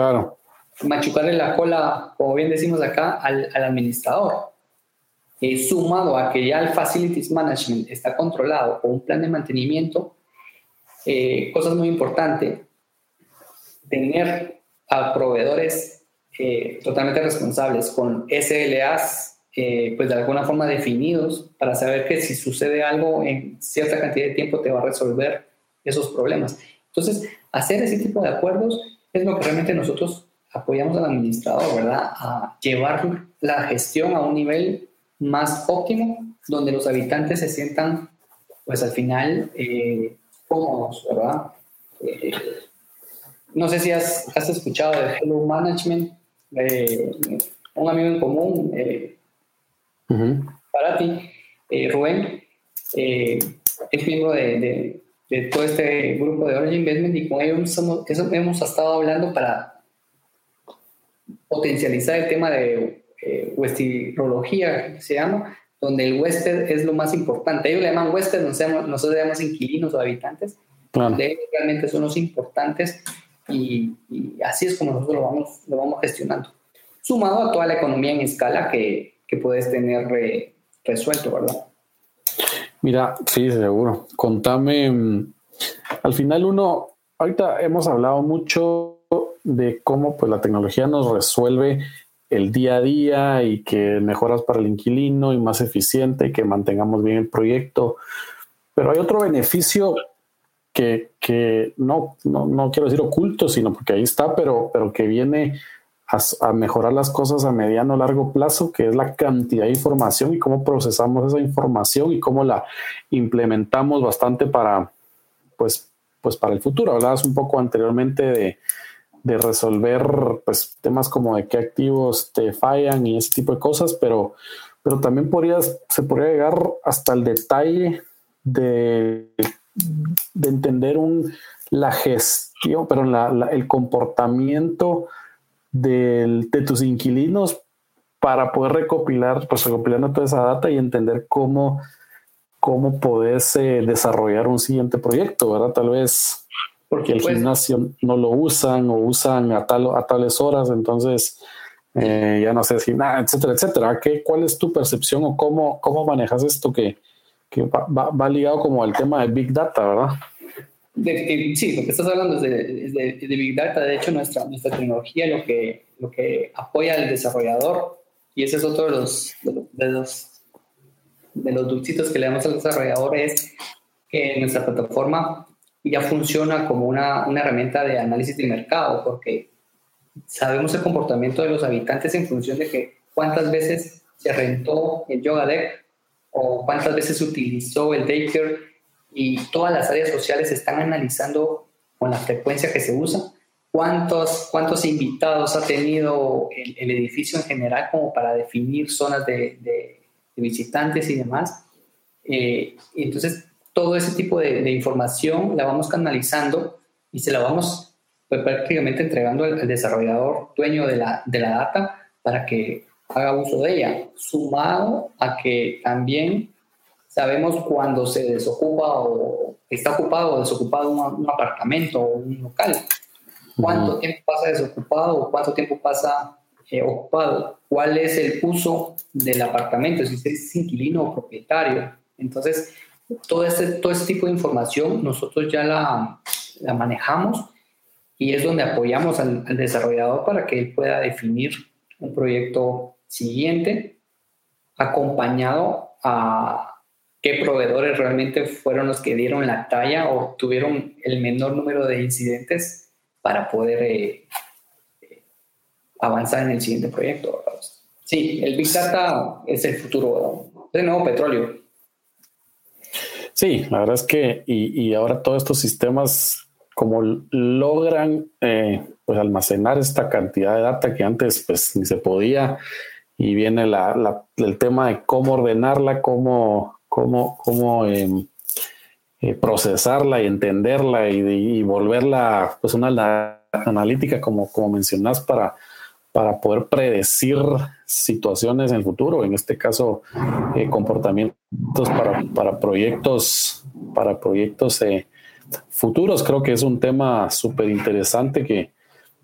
[SPEAKER 3] machucarle la cola, como bien decimos acá, al, al administrador. Sumado a que ya el Facilities Management está controlado con un plan de mantenimiento, cosas muy importantes, tener a proveedores eh, totalmente responsables, con SLAs, eh, pues de alguna forma definidos, para saber que si sucede algo en cierta cantidad de tiempo te va a resolver esos problemas. Entonces, hacer ese tipo de acuerdos es lo que realmente nosotros apoyamos al administrador, ¿verdad? A llevar la gestión a un nivel más óptimo, donde los habitantes se sientan, pues al final, eh, cómodos, ¿verdad? no sé si has, has, escuchado de Hello Management, eh, un amigo en común, eh, para ti, eh, Rubén, es miembro de, de, todo este grupo de Origin Investment y con ellos somos, eso hemos estado hablando para potencializar el tema de eh, que se llama, donde el huésped es lo más importante. Ellos le llaman huésped, nosotros, le llamamos inquilinos o habitantes. Claro. De realmente son los importantes y, así es como nosotros lo vamos, lo vamos gestionando. Sumado a toda la economía en escala que, que puedes tener resuelto, ¿verdad?
[SPEAKER 2] Mira, sí, seguro. Contame, mm, al final uno, ahorita hemos hablado mucho de cómo pues la tecnología nos resuelve el día a día y que mejoras para el inquilino y más eficiente, que mantengamos bien el proyecto. Pero hay otro beneficio que, no, no, quiero decir oculto, sino porque ahí está, pero, pero que viene a, mejorar las cosas a mediano o largo plazo, que es la cantidad de información y cómo procesamos esa información y cómo la implementamos bastante para, pues, pues para el futuro. Hablabas un poco anteriormente de, de resolver pues temas como de qué activos te fallan y ese tipo de cosas, pero, pero también se podría llegar hasta el detalle de, de entender un, la gestión, pero el comportamiento de tus inquilinos para poder recopilar, pues recopilando toda esa data y entender cómo, cómo podés eh, desarrollar un siguiente proyecto, ¿verdad? Tal vez porque el gimnasio no lo usan o usan a, tal, a tales horas, entonces eh, ya no sé si nada, etcétera, etcétera. ¿Qué, ¿Cuál es tu percepción o cómo, cómo manejas esto que, que va, va, ligado como al tema de Big Data, verdad?
[SPEAKER 3] sí, lo que estás hablando es de, de, Big Data. De hecho, nuestra, nuestra tecnología lo que, lo que apoya al desarrollador, y ese es otro de los, de los, de los dulcitos que le damos al desarrollador, es que nuestra plataforma ya funciona como una, una herramienta de análisis de mercado, porque sabemos el comportamiento de los habitantes en función de que cuántas veces se rentó el yoga deck o cuántas veces se utilizó el daycare y todas las áreas sociales están analizando con la frecuencia que se usa cuántos, cuántos invitados ha tenido el, el edificio en general como para definir zonas de, de, visitantes y demás. Eh, entonces todo ese tipo de, información la vamos canalizando y se la vamos pues, prácticamente entregando al, desarrollador dueño de la, de la data para que haga uso de ella, sumado a que también sabemos cuando se desocupa o está ocupado o desocupado un, apartamento o un local, cuánto tiempo pasa desocupado o cuánto tiempo pasa eh, ocupado, cuál es el uso del apartamento, si es inquilino o propietario. Entonces, todo este, todo este tipo de información nosotros ya la, manejamos y es donde apoyamos al, desarrollador para que él pueda definir un proyecto siguiente acompañado a qué proveedores realmente fueron los que dieron la talla o tuvieron el menor número de incidentes para poder eh, avanzar en el siguiente proyecto. Sí, el Big Data es el futuro, el nuevo petróleo.
[SPEAKER 2] Sí, la verdad es que, y, ahora todos estos sistemas, como logran eh, pues almacenar esta cantidad de data que antes pues ni se podía, y viene la, el tema de cómo ordenarla, cómo, cómo, cómo em, eh, procesarla y entenderla y, volverla pues una analítica como, como mencionas para, para poder predecir situaciones en el futuro, en este caso eh, comportamientos para, para, proyectos, para proyectos eh, futuros. Creo que es un tema súper interesante que,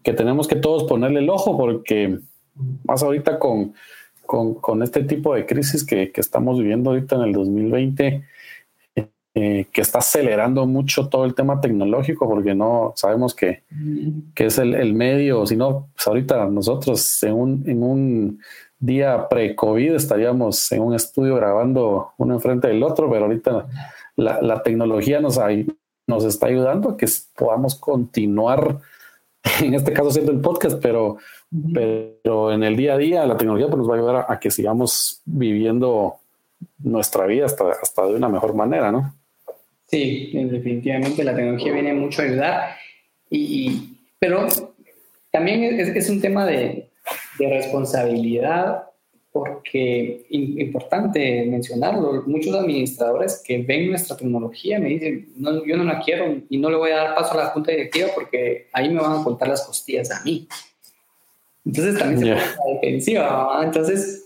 [SPEAKER 2] que, tenemos que todos ponerle el ojo porque más ahorita con, con, con este tipo de crisis que, que, estamos viviendo ahorita en el 2020, eh, que está acelerando mucho todo el tema tecnológico, porque no sabemos que, que es el, el medio, sino pues ahorita nosotros en un, en un día pre-COVID estaríamos en un estudio grabando uno enfrente del otro, pero ahorita la, la tecnología nos, nos está ayudando a que podamos continuar, en este caso siendo el podcast, pero, pero en el día a día la tecnología pues, nos va a ayudar a, a que sigamos viviendo nuestra vida hasta, hasta de una mejor manera, ¿no?
[SPEAKER 3] Sí, definitivamente la tecnología viene mucho a ayudar, y, pero también es, un tema de, responsabilidad porque importante mencionarlo, muchos administradores que ven nuestra tecnología me dicen, no, yo no la quiero y no le voy a dar paso a la junta directiva porque ahí me van a contar las costillas a mí. Entonces también se yeah. la defensiva. Entonces,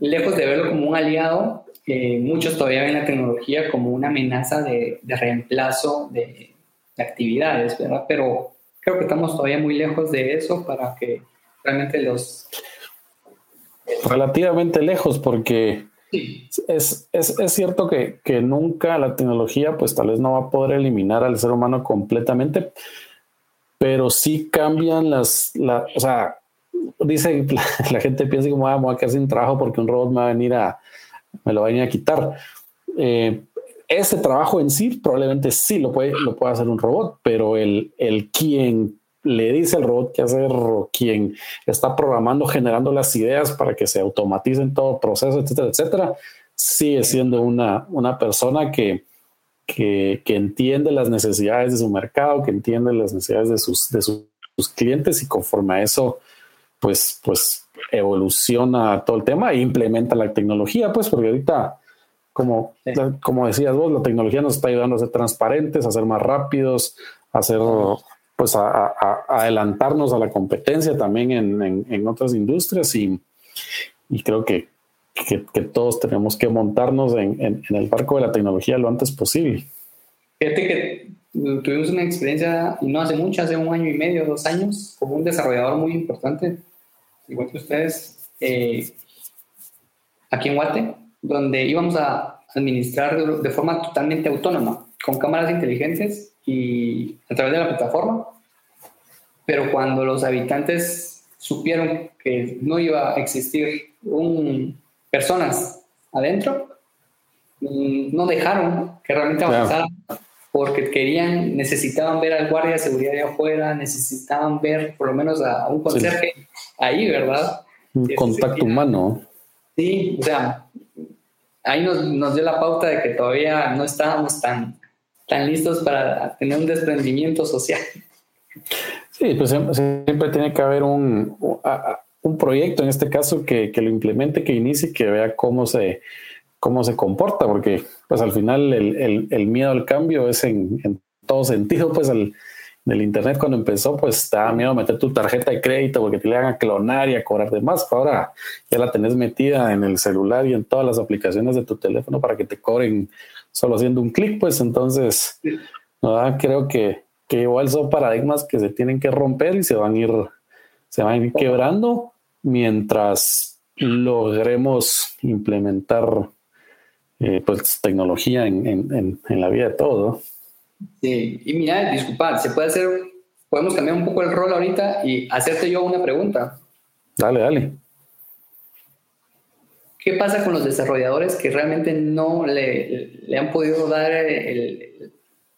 [SPEAKER 3] lejos de verlo como un aliado, muchos todavía ven la tecnología como una amenaza de, reemplazo de, actividades, ¿verdad? Pero creo que estamos todavía muy lejos de eso para que realmente los...
[SPEAKER 2] Relativamente lejos porque es, es, es, cierto que, que, nunca la tecnología pues tal vez no va a poder eliminar al ser humano completamente, pero sí cambian las... La, o sea, dice, la, la gente piensa como, ah, me voy a quedar sin trabajo porque un robot me va a venir a, me lo vayan a quitar. Eh, ese trabajo en sí probablemente sí lo puede, lo puede hacer un robot, pero el, el quien le dice al robot qué hacer o quien está programando, generando las ideas para que se automaticen todo proceso, etcétera, etcétera, sigue siendo una, una persona que, que, entiende las necesidades de su mercado, que entiende las necesidades de sus, de sus, clientes y conforme a eso, pues, pues evoluciona todo el tema e implementa la tecnología, pues porque ahorita, como, como decías vos, la tecnología nos está ayudando a ser transparentes, a ser más rápidos, a hacer, pues a, adelantarnos a la competencia también en, otras industrias y, y creo que, que, todos tenemos que montarnos en, el barco de la tecnología lo antes posible.
[SPEAKER 3] Fíjate que tuvimos una experiencia, y no hace mucho, hace un año y medio, dos años, como un desarrollador muy importante, igual que ustedes, eh, aquí en Guate, donde íbamos a administrar de, forma totalmente autónoma, con cámaras inteligentes y a través de la plataforma. Pero cuando los habitantes supieron que no iba a existir un personas adentro, no dejaron que realmente avanzaran porque querían, necesitaban ver al guardia de seguridad de afuera, necesitaban ver por lo menos a un conserje ahí, ¿verdad?
[SPEAKER 2] Un contacto humano.
[SPEAKER 3] Sí, o sea, ahí nos, nos, dio la pauta de que todavía no estábamos tan, tan listos para tener un desprendimiento social.
[SPEAKER 2] Sí, pues siempre tiene que haber un, un proyecto, en este caso, que, lo implemente, que inicie, que vea cómo se, cómo se comporta, porque pues al final el, miedo al cambio es en, todo sentido, pues el, del Internet cuando empezó, pues te daba miedo meter tu tarjeta de crédito porque te le hagan a clonar y a cobrar de más. Ahora ya la tenés metida en el celular y en todas las aplicaciones de tu teléfono para que te cobren solo haciendo un clic, pues entonces, creo que, que igual son paradigmas que se tienen que romper y se van a ir, se van a ir quebrando mientras logremos implementar eh, pues tecnología en, la vida de todo.
[SPEAKER 3] Sí, y mira, disculpa, se puede hacer, podemos cambiar un poco el rol ahorita y hacerte yo una pregunta.
[SPEAKER 2] Dale, dale.
[SPEAKER 3] ¿Qué pasa con los desarrolladores que realmente no le, han podido dar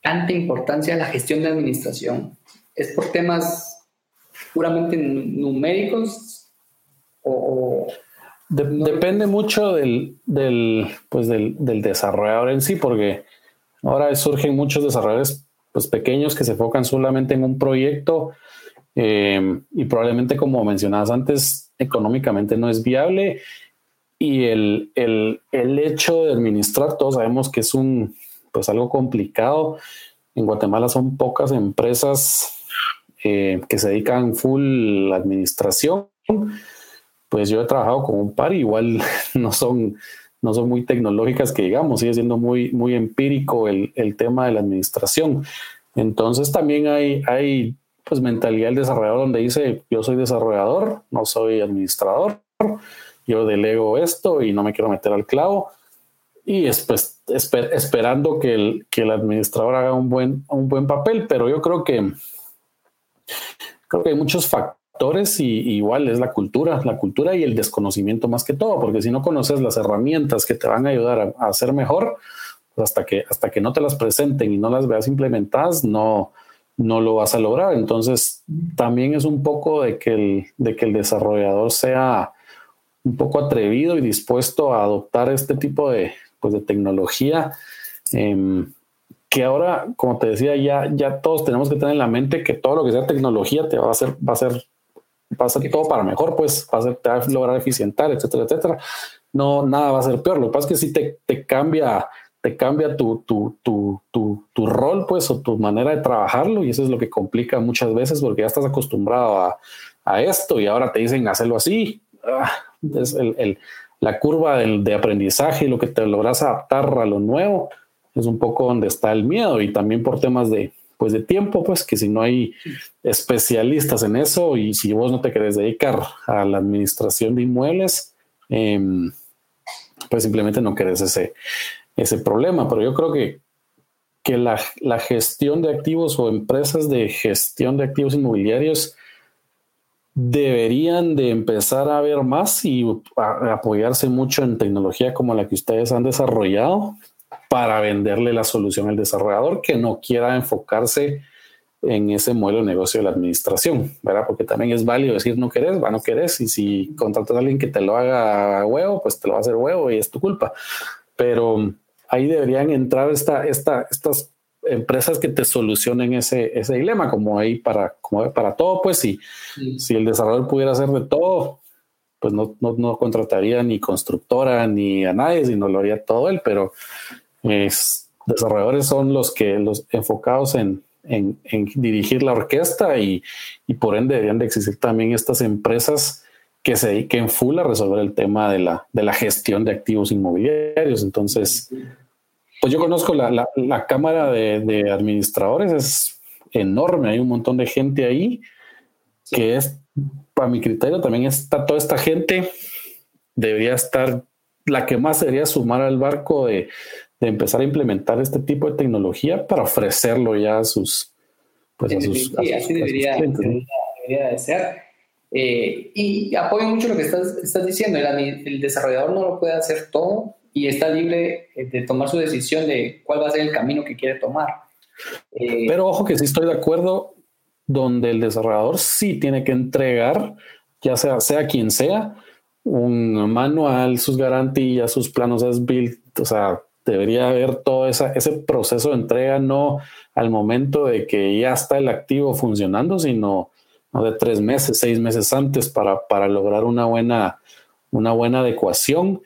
[SPEAKER 3] tanta importancia a la gestión de administración? ¿Es por temas puramente numéricos
[SPEAKER 2] Depende mucho del, pues del, desarrollador en sí, porque ahora surgen muchos desarrolladores pues, pequeños que se enfocan solamente en un proyecto eh, y probablemente, como mencionabas antes, económicamente no es viable. Y el, hecho de administrar, todos sabemos que es un, pues algo complicado. En Guatemala son pocas empresas eh, que se dedican full administración pues yo he trabajado con un par, igual no son, no son muy tecnológicas que digamos, sigue siendo muy, muy empírico el, tema de la administración. Entonces también hay, hay pues mentalidad del desarrollador donde dice yo soy desarrollador, no soy administrador, yo delego esto y no me quiero meter al clavo. Y después esperando que el, que el administrador haga un buen, un buen papel, pero yo creo que creo que hay muchos factores y igual es la cultura, la cultura y el desconocimiento más que todo, porque si no conoces las herramientas que te van a ayudar a, hacer mejor, pues hasta que hasta que no te las presenten y no las veas implementadas, no no lo vas a lograr. Entonces, también es un poco de que el, de que el desarrollador sea un poco atrevido y dispuesto a adoptar este tipo de, pues, de tecnología. Em, que ahora, como te decía, ya, ya todos tenemos que tener en la mente que todo lo que sea tecnología te va a hacer, va a ser va a ser todo para mejor, pues va a, te va a lograr eficientar, etcétera, etcétera. No, nada va a ser peor. Lo que pasa es que si te, te cambia, te cambia tu, tu, tu, tu, rol, pues, o tu manera de trabajarlo, y eso es lo que complica muchas veces porque ya estás acostumbrado a, a esto y ahora te dicen hacerlo así. Ah, es el, el, la curva del, de aprendizaje y lo que te logras adaptar a lo nuevo es un poco donde está el miedo y también por temas de, pues de tiempo, pues que si no hay especialistas en eso y si vos no te querés dedicar a la administración de inmuebles, em, pues simplemente no querés ese, ese problema. Pero yo creo que, que la, gestión de activos o empresas de gestión de activos inmobiliarios deberían de empezar a ver más y apoyarse mucho en tecnología como la que ustedes han desarrollado para venderle la solución al desarrollador que no quiera enfocarse en ese modelo de negocio de la administración, ¿verdad? Porque también es válido decir no querés, va, no querés, y si contratas a alguien que te lo haga huevo, pues te lo va a hacer huevo y es tu culpa. Pero, ahí deberían entrar esta, esta, estas empresas que te solucionen ese, ese dilema, como ahí para, como para todo, pues si, si el desarrollador pudiera hacer de todo, pues no, no, no, contrataría ni constructora ni a nadie, sino lo haría todo él, pero es, desarrolladores son los que los enfocados en, en, en dirigir la orquesta y, y, por ende deberían de existir también estas empresas que se dediquen full a resolver el tema de la, de la gestión de activos inmobiliarios. Entonces, pues yo conozco la, la, la cámara de, de, administradores, es enorme, hay un montón de gente ahí que es, para mi criterio, también está toda esta gente, debería estar, la que más debería sumar al barco de, de empezar a implementar este tipo de tecnología para ofrecerlo ya a sus,
[SPEAKER 3] pues a sus, sí, así debería, clientes, debería, debería, de ser. Eh, y apoyo mucho lo que estás, estás diciendo, el, el desarrollador no lo puede hacer todo, y está libre eh, de tomar su decisión de cuál va a ser el camino que quiere tomar.
[SPEAKER 2] Eh, Pero ojo que sí estoy de acuerdo donde el desarrollador sí tiene que entregar, ya sea, sea quien sea, un manual, sus garantías, sus planos as built, o sea, debería haber todo ese proceso de entrega, no al momento de que ya está el activo funcionando, sino no de tres meses, seis meses antes para, para lograr una buena, una buena adecuación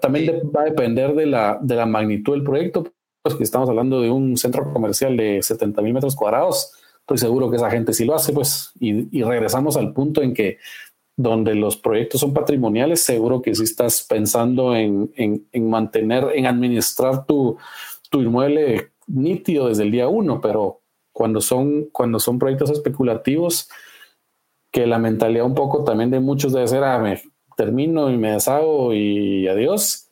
[SPEAKER 2] también va a depender de la, de la magnitud del proyecto, pues estamos hablando de un centro comercial de 70 mil metros cuadrados. Estoy seguro que esa gente sí lo hace, pues, y, y, regresamos al punto en que donde los proyectos son patrimoniales, seguro que si estás pensando en, en, en mantener, en administrar tu, tu inmueble nítido desde el día uno, pero cuando son, cuando son proyectos especulativos, que la mentalidad un poco también de muchos debe ser, ah, me, termino y me deshago y adiós.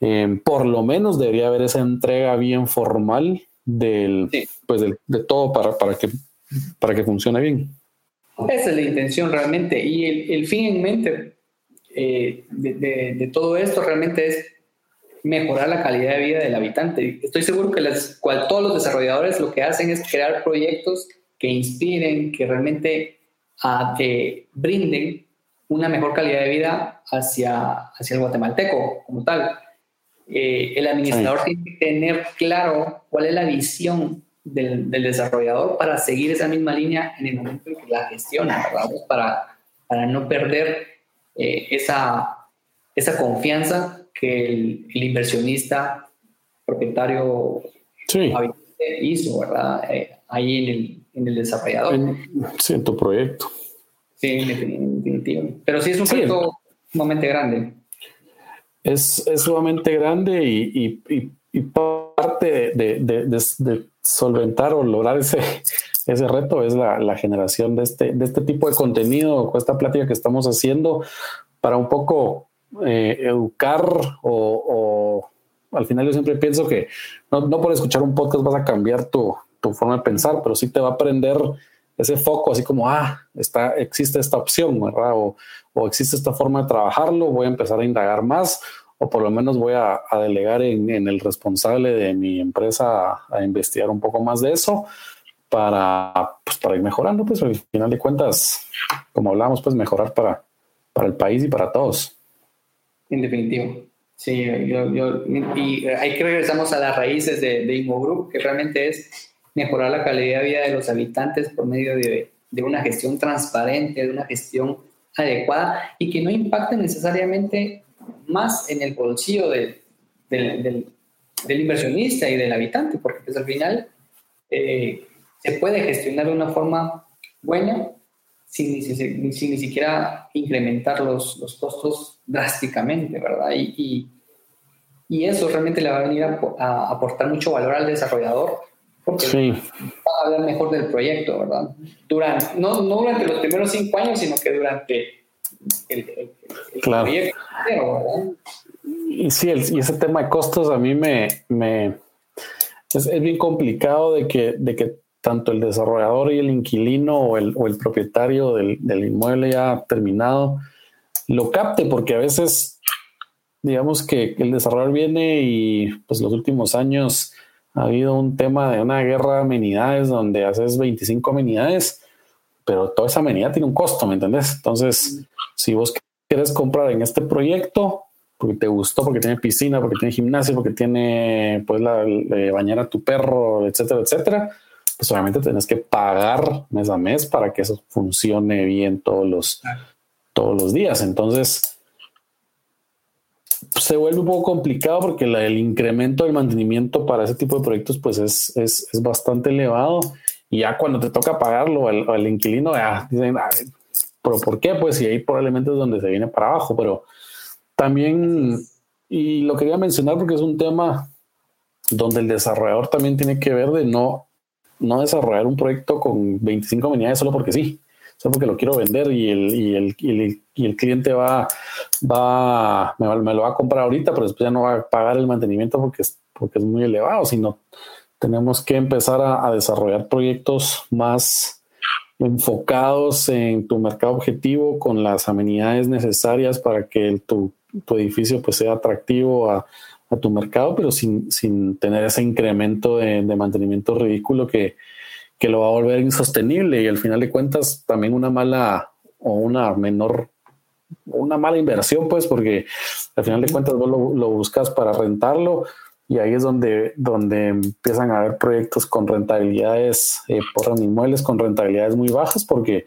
[SPEAKER 2] Eh, por lo menos debería haber esa entrega bien formal del, sí. pues del, de todo para, para, que, para que funcione bien.
[SPEAKER 3] Esa es la intención realmente. Y el, el fin en mente eh, de, de, de, todo esto realmente es mejorar la calidad de vida del habitante. Estoy seguro que las, cual, todos los desarrolladores lo que hacen es crear proyectos que inspiren, que realmente uh, que brinden una mejor calidad de vida hacia, hacia el guatemalteco como tal. Eh, el administrador sí. tiene que tener claro cuál es la visión del, del, desarrollador para seguir esa misma línea en el momento en que la gestiona, ¿verdad? Para, para no perder eh, esa, esa confianza que el, el inversionista, propietario
[SPEAKER 2] sí.
[SPEAKER 3] hizo, ¿verdad? Eh, ahí en el, en el desarrollador.
[SPEAKER 2] En, sí, en tu proyecto.
[SPEAKER 3] Sí, definitivo. Pero sí es un sí. proyecto sumamente grande.
[SPEAKER 2] Es, es sumamente grande y, y, y parte de, de, de, de, solventar o lograr ese, ese reto es la, la, generación de este, de este tipo de contenido, esta plática que estamos haciendo para un poco eh, educar o, o, al final yo siempre pienso que no, no por escuchar un podcast vas a cambiar tu, tu forma de pensar, pero sí te va a aprender ese foco así como, ah, está, existe esta opción, ¿verdad? O, o, existe esta forma de trabajarlo, voy a empezar a indagar más o por lo menos voy a, delegar en, el responsable de mi empresa a, investigar un poco más de eso para, pues, para ir mejorando, pues al final de cuentas, como hablamos, pues mejorar para, para el país y para todos.
[SPEAKER 3] En definitivo. Sí, yo, y hay que regresamos a las raíces de, de Inmo Group, que realmente es mejorar la calidad de vida de los habitantes por medio de, de una gestión transparente, de una gestión adecuada y que no impacte necesariamente más en el bolsillo de, de, del, del, inversionista y del habitante, porque pues al final eh, se puede gestionar de una forma buena sin, sin, sin ni siquiera incrementar los, los, costos drásticamente, ¿verdad? Y, y, y, eso realmente le va a venir a, a aportar mucho valor al desarrollador porque sí. va a hablar mejor del proyecto, ¿verdad? Durante, no, no durante los primeros cinco años, sino que durante el, el, el
[SPEAKER 2] claro. Y sí, el, y ese tema de costos a mí me, me es, es, bien complicado de que, de que tanto el desarrollador y el inquilino o el, o el propietario del, del inmueble ya terminado lo capte, porque a veces digamos que el desarrollador viene y pues los últimos años ha habido un tema de una guerra de amenidades donde haces 25 amenidades, pero toda esa amenidad tiene un costo, ¿me entendés? Entonces, si vos quieres comprar en este proyecto, porque te gustó, porque tiene piscina, porque tiene gimnasio, porque tiene pues la, bañar a tu perro, etcétera, etcétera, pues obviamente tienes que pagar mes a mes para que eso funcione bien todos los, todos los días. Entonces, se vuelve un poco complicado porque el incremento del mantenimiento para ese tipo de proyectos pues es, es, es bastante elevado y ya cuando te toca pagarlo al, inquilino, ya dicen, pero ¿por qué? Pues si ahí probablemente es donde se viene para abajo, pero también, y lo quería mencionar porque es un tema donde el desarrollador también tiene que ver de no, no desarrollar un proyecto con 25 unidades solo porque sí, solo porque lo quiero vender y el, y el, y el, cliente va, va me, me, lo va a comprar ahorita, pero después ya no va a pagar el mantenimiento porque es, porque es muy elevado, sino tenemos que empezar a, desarrollar proyectos más enfocados en tu mercado objetivo con las amenidades necesarias para que tu, edificio pues, sea atractivo a, tu mercado, pero sin, sin, tener ese incremento de, mantenimiento ridículo que, que, lo va a volver insostenible. Y al final de cuentas también una mala o una menor, una mala inversión, pues, porque al final de cuentas vos lo, lo buscas para rentarlo y ahí es donde, donde empiezan a haber proyectos con rentabilidades eh, por inmuebles con rentabilidades muy bajas porque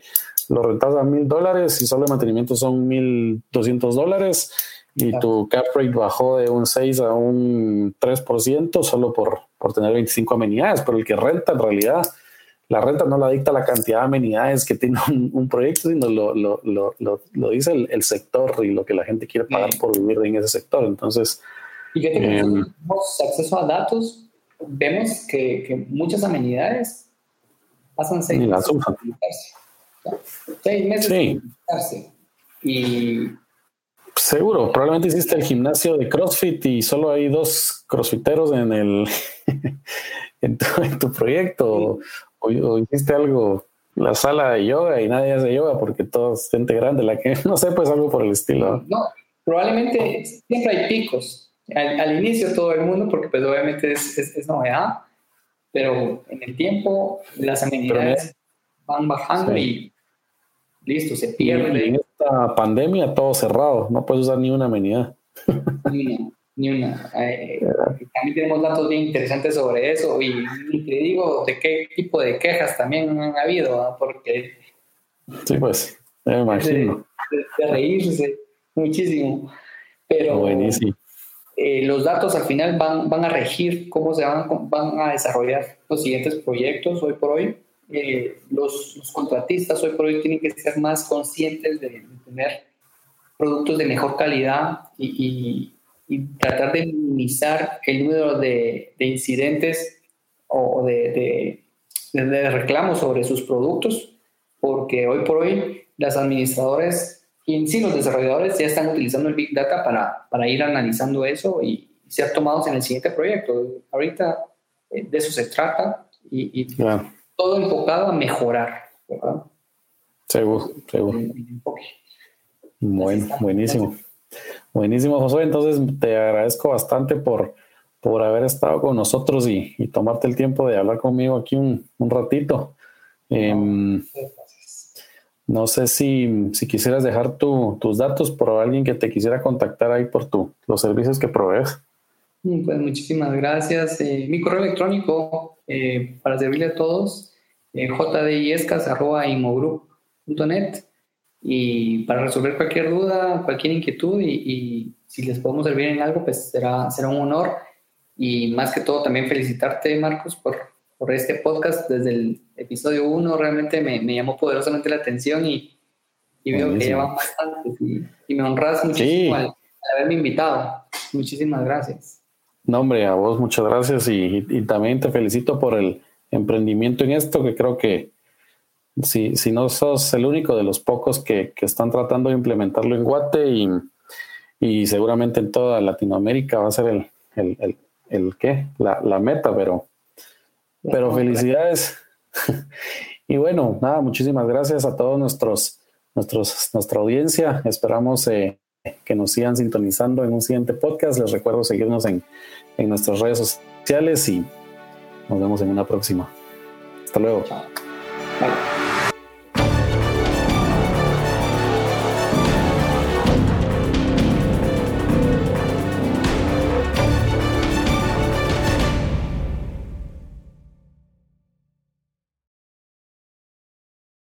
[SPEAKER 2] lo rentas a mil dólares y solo el mantenimiento son mil doscientos dólares y tu cap rate bajó de un 6 a un 3% solo por, por tener 25 amenidades, pero el que renta en realidad, la renta no la dicta la cantidad de amenidades que tiene un, proyecto, sino lo, lo, lo, lo dice el, el, sector y lo que la gente quiere pagar por vivir en ese sector. Entonces,
[SPEAKER 3] y que tenemos acceso a datos, vemos que, que muchas amenidades pasan seis meses Seis meses sí. Y
[SPEAKER 2] Seguro, probablemente hiciste el gimnasio de CrossFit y solo hay dos crossfiteros en el en, tu, proyecto. O, hiciste algo, la sala de yoga y nadie hace yoga porque todo es gente grande, la que no sé, pues algo por el estilo.
[SPEAKER 3] No, probablemente siempre hay picos al, inicio todo el mundo, porque pues obviamente es, es, novedad, pero en el tiempo las amenidades van bajando y listo, se pierde.
[SPEAKER 2] en esta pandemia todo cerrado, no puedes usar ni una amenidad.
[SPEAKER 3] Ni una, ni una. Eh, también tenemos datos bien interesantes sobre eso y, te digo de qué tipo de quejas también han habido, porque...
[SPEAKER 2] Sí, pues, me imagino.
[SPEAKER 3] De, reírse muchísimo. Pero,
[SPEAKER 2] Buenísimo.
[SPEAKER 3] Eh, los datos al final van, van a regir cómo se van, van a desarrollar los siguientes proyectos hoy por hoy. Eh, los, contratistas hoy por hoy tienen que ser más conscientes de, tener productos de mejor calidad y, y, tratar de minimizar el número de, de incidentes o de, de, reclamos sobre sus productos, porque hoy por hoy las administradoras y en sí, los desarrolladores ya están utilizando el Big Data para, para ir analizando eso y ser tomados en el siguiente proyecto. Ahorita eh, de eso se trata y, todo enfocado a mejorar. ¿verdad?
[SPEAKER 2] Seguro, seguro. Bueno, buenísimo. Buenísimo, José. Entonces te agradezco bastante por, por haber estado con nosotros y, tomarte el tiempo de hablar conmigo aquí un, un ratito. Em, no sé si, si quisieras dejar tus datos por alguien que te quisiera contactar ahí por tu, los servicios que provees.
[SPEAKER 3] Pues muchísimas gracias. Eh, mi correo electrónico eh, para servirle a todos, eh, jdiescas.imogroup.net y para resolver cualquier duda, cualquier inquietud y, y, si les podemos servir en algo, pues será, será un honor. Y más que todo también felicitarte, Marcos, por, por este podcast desde el episodio 1 realmente me, me, llamó poderosamente la atención y, y veo que llevan bastante y, y, me honras muchísimo al, haberme invitado. Muchísimas gracias.
[SPEAKER 2] No, hombre, a vos muchas gracias y, y, también te felicito por el emprendimiento en esto, que creo que si, si no sos el único de los pocos que, que están tratando de implementarlo en Guate y, y, seguramente en toda Latinoamérica va a ser el, el, el, el ¿qué? La, la meta, pero pero felicidades. y bueno, nada, muchísimas gracias a todos nuestros, nuestros nuestra audiencia. Esperamos eh, que nos sigan sintonizando en un siguiente podcast. Les recuerdo seguirnos en, en nuestras redes sociales y nos vemos en una próxima. Hasta luego. Chao.